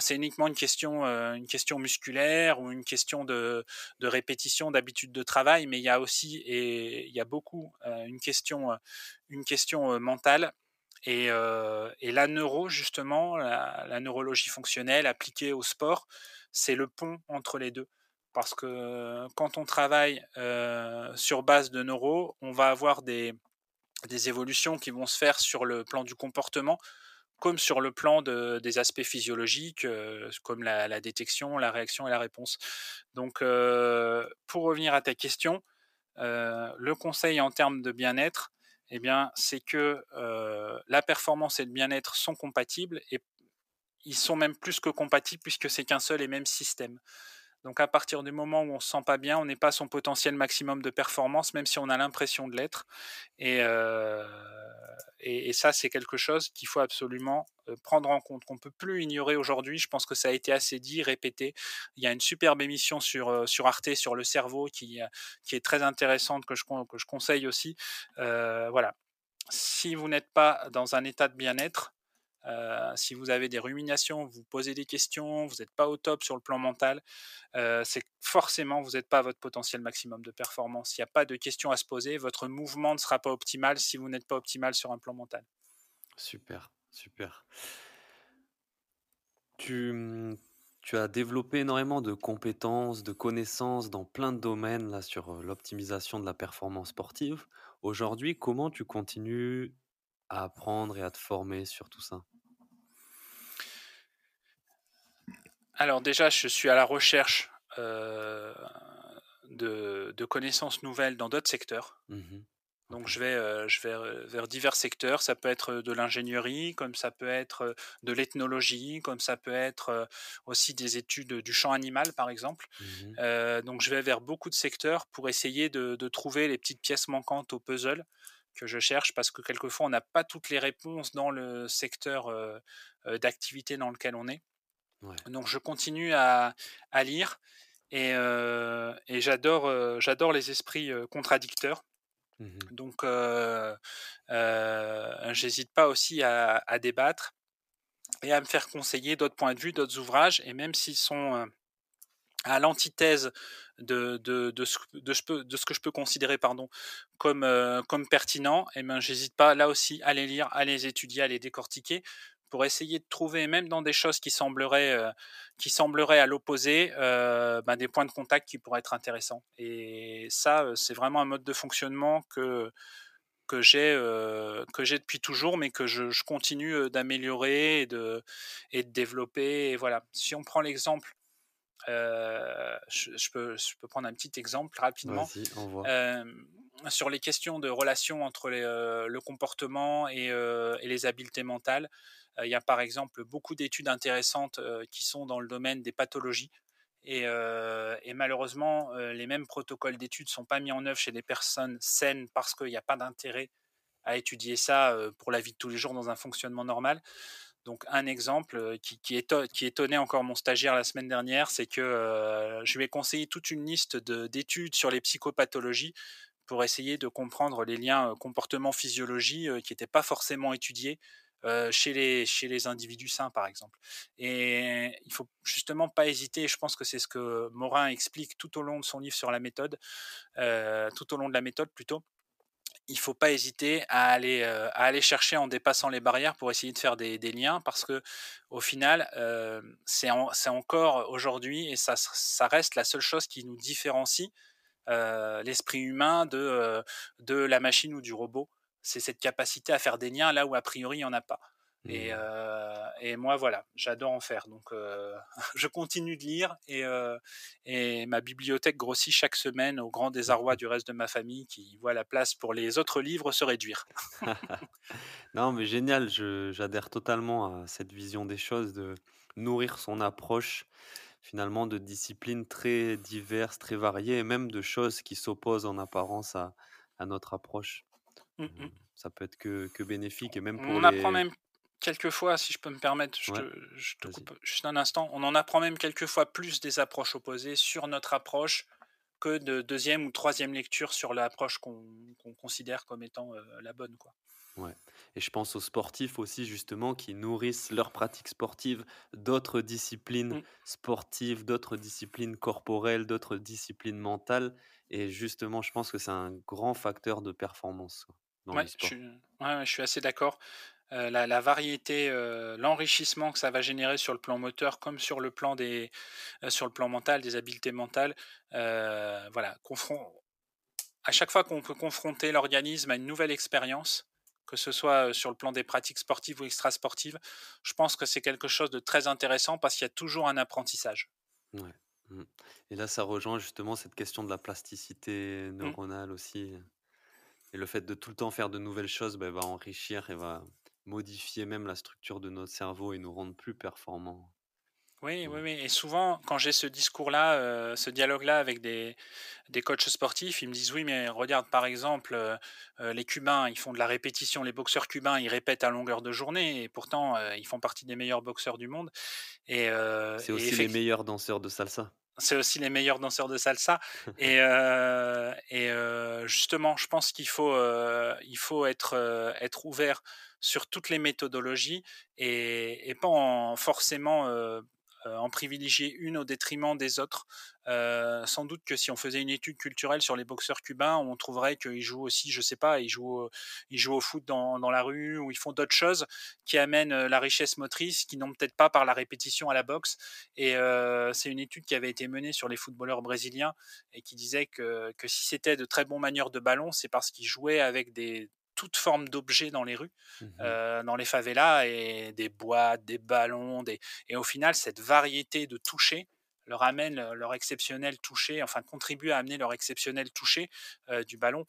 c'est uniquement une question, une question musculaire ou une question de, de répétition, d'habitude de travail. Mais il y a aussi et il y a beaucoup une question, une question mentale. Et, la neuro, justement, la, la neurologie fonctionnelle appliquée au sport, c'est le pont entre les deux parce que quand on travaille sur base de neuro, on va avoir des, des, évolutions qui vont se faire sur le plan du comportement, comme sur le plan de, des aspects physiologiques, comme la, détection, la réaction et la réponse. Donc, pour revenir à ta question, le conseil en termes de bien-être, eh bien, c'est que la performance et le bien-être sont compatibles et ils sont même plus que compatibles puisque c'est qu'un seul et même système. Donc à partir du moment où on se sent pas bien, on n'est pas son potentiel maximum de performance, même si on a l'impression de l'être. Et, euh, ça, c'est quelque chose qu'il faut absolument euh, prendre en compte, qu'on peut plus ignorer aujourd'hui. Je pense que ça a été assez dit, répété. Il y a une superbe émission sur, euh, Arte sur le cerveau qui, est très intéressante, que je conseille aussi. voilà. Si vous n'êtes pas dans un état de bien-être, euh, si vous avez des ruminations, vous posez des questions, vous n'êtes pas au top sur le plan mental, euh, c'est forcément vous n'êtes pas à votre potentiel maximum de performance. Il n'y a pas de questions à se poser. Votre mouvement ne sera pas optimal si vous n'êtes pas optimal sur un plan mental. Super, super. Tu, mmh, tu as développé énormément de compétences, de connaissances dans plein de domaines là, sur l'optimisation de la performance sportive. Aujourd'hui, comment tu continues à apprendre et à te former sur tout ça? Alors déjà, je suis à la recherche euh, de, connaissances nouvelles dans d'autres secteurs. Mmh Donc je vais, euh, je vais vers divers secteurs. Ça peut être de l'ingénierie, comme ça peut être de l'ethnologie, comme ça peut être aussi des études du champ animal, par exemple. Mmh euh, donc je vais vers beaucoup de secteurs pour essayer de, de, trouver les petites pièces manquantes au puzzle que je cherche, parce que quelquefois on n'a pas toutes les réponses dans le secteur d'activité dans lequel on est. Donc je continue à, lire et, j'adore, j'adore les esprits contradicteurs. Mmh Donc j'hésite pas aussi à, débattre et à me faire conseiller d'autres points de vue, d'autres ouvrages, et même s'ils sont à l'antithèse de, de, de, ce, de, ce, que je peux considérer pardon, comme, comme pertinent, et ben, j'hésite pas là aussi à les lire, à les étudier, à les décortiquer, pour essayer de trouver, même dans des choses qui sembleraient, euh, qui sembleraient à l'opposé, euh, ben, des points de contact qui pourraient être intéressants. Et ça, euh, c'est vraiment un mode de fonctionnement que, que j'ai que j'ai depuis toujours, mais que je, continue d'améliorer et de, et de développer. Et voilà. Si on prend l'exemple je, peux, je peux prendre un petit exemple rapidement. sur les questions de relation entre le comportement et, et, les habiletés mentales, il y a par exemple beaucoup d'études intéressantes qui sont dans le domaine des pathologies. Et, malheureusement, les mêmes protocoles d'études ne sont pas mis en œuvre chez des personnes saines parce qu'il n'y a pas d'intérêt à étudier ça pour la vie de tous les jours dans un fonctionnement normal. Donc un exemple qui, qui, étonnait encore mon stagiaire la semaine dernière, c'est que je lui ai conseillé toute une liste d'études sur les psychopathologies pour essayer de comprendre les liens comportement-physiologie qui n'étaient pas forcément étudiés chez, les, chez les individus sains, par exemple. Et il faut justement pas hésiter, je pense que c'est ce que Morin explique tout au long de son livre sur la méthode, tout au long de la méthode plutôt, il faut pas hésiter à aller, à aller chercher en dépassant les barrières pour essayer de faire des, des liens parce que au final, c'est encore aujourd'hui et ça, ça reste la seule chose qui nous différencie l'esprit humain de, de la machine ou du robot c'est cette capacité à faire des liens là où a priori il n'y en a pas. Et, mmh. euh, et, moi, voilà, j'adore en faire. Donc, euh, je continue de lire et, euh, et, ma bibliothèque grossit chaque semaine au grand désarroi du reste de ma famille qui voit la place pour les autres livres se réduire. non, mais génial, j'adhère totalement à cette vision des choses, de nourrir son approche finalement de disciplines très diverses, très variées, et même de choses qui s'opposent en apparence à, à notre approche. Mmh mh. ça peut être que que bénéfique et même pour On apprend les même quelquefois, si je peux me permettre, je Ouais, te je te vas-y. coupe juste un instant, on en apprend même quelquefois plus des approches opposées sur notre approche que de deuxième ou troisième lecture sur l'approche qu'on considère comme étant, heu, la bonne, quoi. Ouais et je pense aux sportifs aussi justement qui nourrissent leur pratique sportive d'autres disciplines Mmh. sportives, d'autres disciplines corporelles, d'autres disciplines mentales et justement je pense que c'est un grand facteur de performance, quoi, dans Ouais, je suis ouais, ouais, je suis assez d'accord. Heu, la la variété, heu, l'enrichissement que ça va générer sur le plan moteur comme sur le plan des heu, sur le plan mental, des habiletés mentales, voilà, confron à chaque fois qu'on peut confronter l'organisme à une nouvelle expérience, que ce soit, sur le plan des pratiques sportives ou extrasportives, je pense que c'est quelque chose de très intéressant parce qu'il y a toujours un apprentissage. Ouais, mmh et là ça rejoint justement cette question de la plasticité Mmh. neuronale aussi, et le fait de tout le temps faire de nouvelles choses, bah, va enrichir et va modifier même la structure de notre cerveau et nous rendre plus performants. Oui, oui, Mmh. oui et souvent quand j'ai ce discours-là, heu, ce dialogue-là avec des des coachs sportifs, ils me disent: «Oui, mais regarde par exemple, heu heu, les cubains, ils font de la répétition, les boxeurs cubains, ils répètent à longueur de journée et pourtant, ils font partie des meilleurs boxeurs du monde» et C'est et aussi les meilleurs danseurs de salsa. C'est aussi les meilleurs danseurs de salsa et heu et heu, justement, je pense qu'il faut, heu, il faut être, heu, être ouvert sur toutes les méthodologies et et pas en forcément, heu, en privilégier une au détriment des autres. Heu, sans doute que si on faisait une étude culturelle sur les boxeurs cubains, on trouverait qu'ils jouent aussi, je sais pas, ils jouent ils jouent au foot dans dans la rue ou ils font d'autres choses qui amènent, heu, la richesse motrice, qui n'ont peut-être pas par la répétition à la boxe et c'est une étude qui avait été menée sur les footballeurs brésiliens et qui disait que que si c'était de très bons manieurs de ballon, c'est parce qu'ils jouaient avec des toutes formes d'objets dans les rues, Mmh dans les favelas et des boîtes, des ballons, des et au final, cette variété de toucher leur amène, leur exceptionnel toucher, enfin contribue à amener leur exceptionnel toucher, du ballon.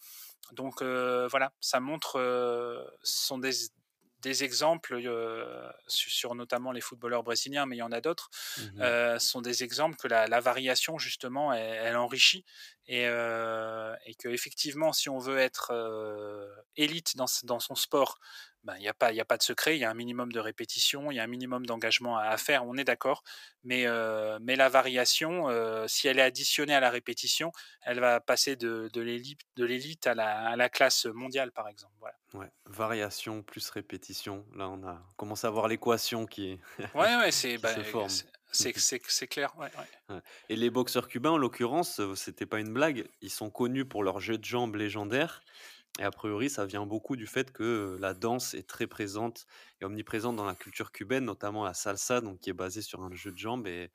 Donc voilà, ça montre, ce sont des des exemples, su sur notamment les footballeurs brésiliens, mais il y en a d'autres, Mmh mh. heu, sont des exemples que la la variation justement elle elle enrichit et heu et qu'effectivement si on veut être, élite dans dans son sport, ben, il y a pas y a pas de secret, il y a un minimum de répétition, il y a un minimum d'engagement à à faire, on est d'accord. Mais heu, mais la variation, heu, si elle est additionnée à la répétition, elle va passer de de l'élite à la à la classe mondiale, par exemple, voilà. Ouais, variation plus répétition. Là, on a commencé à voir l'équation qui Ouais, ouais, c'est bah, se forme. c'est clair, ouais, ouais. Ouais et les boxeurs cubains, en l'occurrence, heu, c'était pas une blague. Ils sont connus pour leur jeu de jambes légendaire et a priori, ça vient beaucoup du fait que, la danse est très présente et omniprésente dans la culture cubaine, notamment la salsa, donc qui est basée sur un jeu de jambes et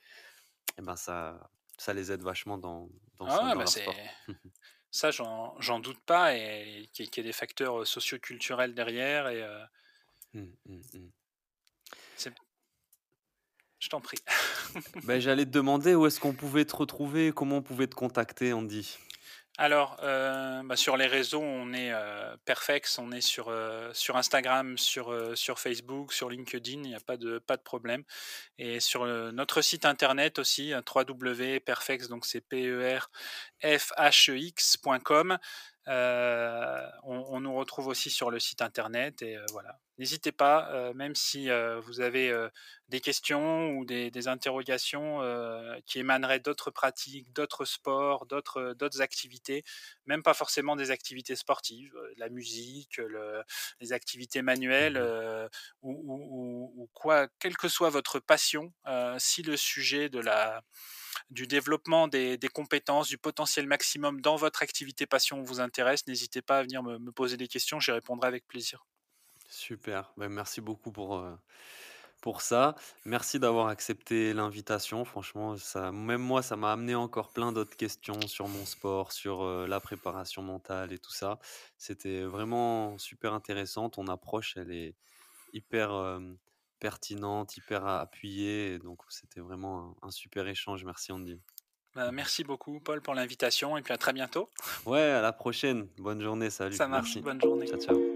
et ben, ça ça les aide vachement dans dans Ah ce ouais, dans bah, leur sport. ça j'en doute pas et qu'il y ait qu'il y ait des facteurs, socio-culturels derrière et Mmh, mmh mh. c'est je t'en prie. Beh, j'allais te demander où est-ce qu'on pouvait te retrouver? Comment on pouvait te contacter, Andy? Alors, heu, bah, sur les réseaux, on est, heu, Perfex, on est sur, sur Instagram, sur, Facebook, sur LinkedIn, il y a pas de pas de problème. Et sur, notre site internet aussi, www.perfex donc c'est P-E-R-F-H-E-X.com. Heu, on on nous retrouve aussi sur le site internet et heu, voilà. N'hésitez pas, heu, même si, vous avez, des questions ou des des interrogations, qui émaneraient d'autres pratiques, d'autres sports, d'autres, activités, même pas forcément des activités sportives, la musique, le les activités manuelles, Mmh ou ou ou ou quoi, quelle que soit votre passion, si le sujet de la du développement des compétences, du potentiel maximum dans votre activité passion vous intéresse, n'hésitez pas à venir me poser des questions, j'y répondrai avec plaisir. Super, bah, merci beaucoup pour, heu, pour ça. Merci d'avoir accepté l'invitation. Franchement, ça même moi, ça m'a amené encore plein d'autres questions sur mon sport, sur, heu, la préparation mentale et tout ça. C'était vraiment super intéressant. Ton approche, elle est hyper, hem, pertinente, hyper appuyée donc c'était vraiment un un super échange. Merci Andy. Bah, merci beaucoup Paul pour l'invitation et puis à très bientôt. Ouais, à la prochaine. Bonne journée, salut. Ça marche, Merci. bonne journée. Ciao, ciao.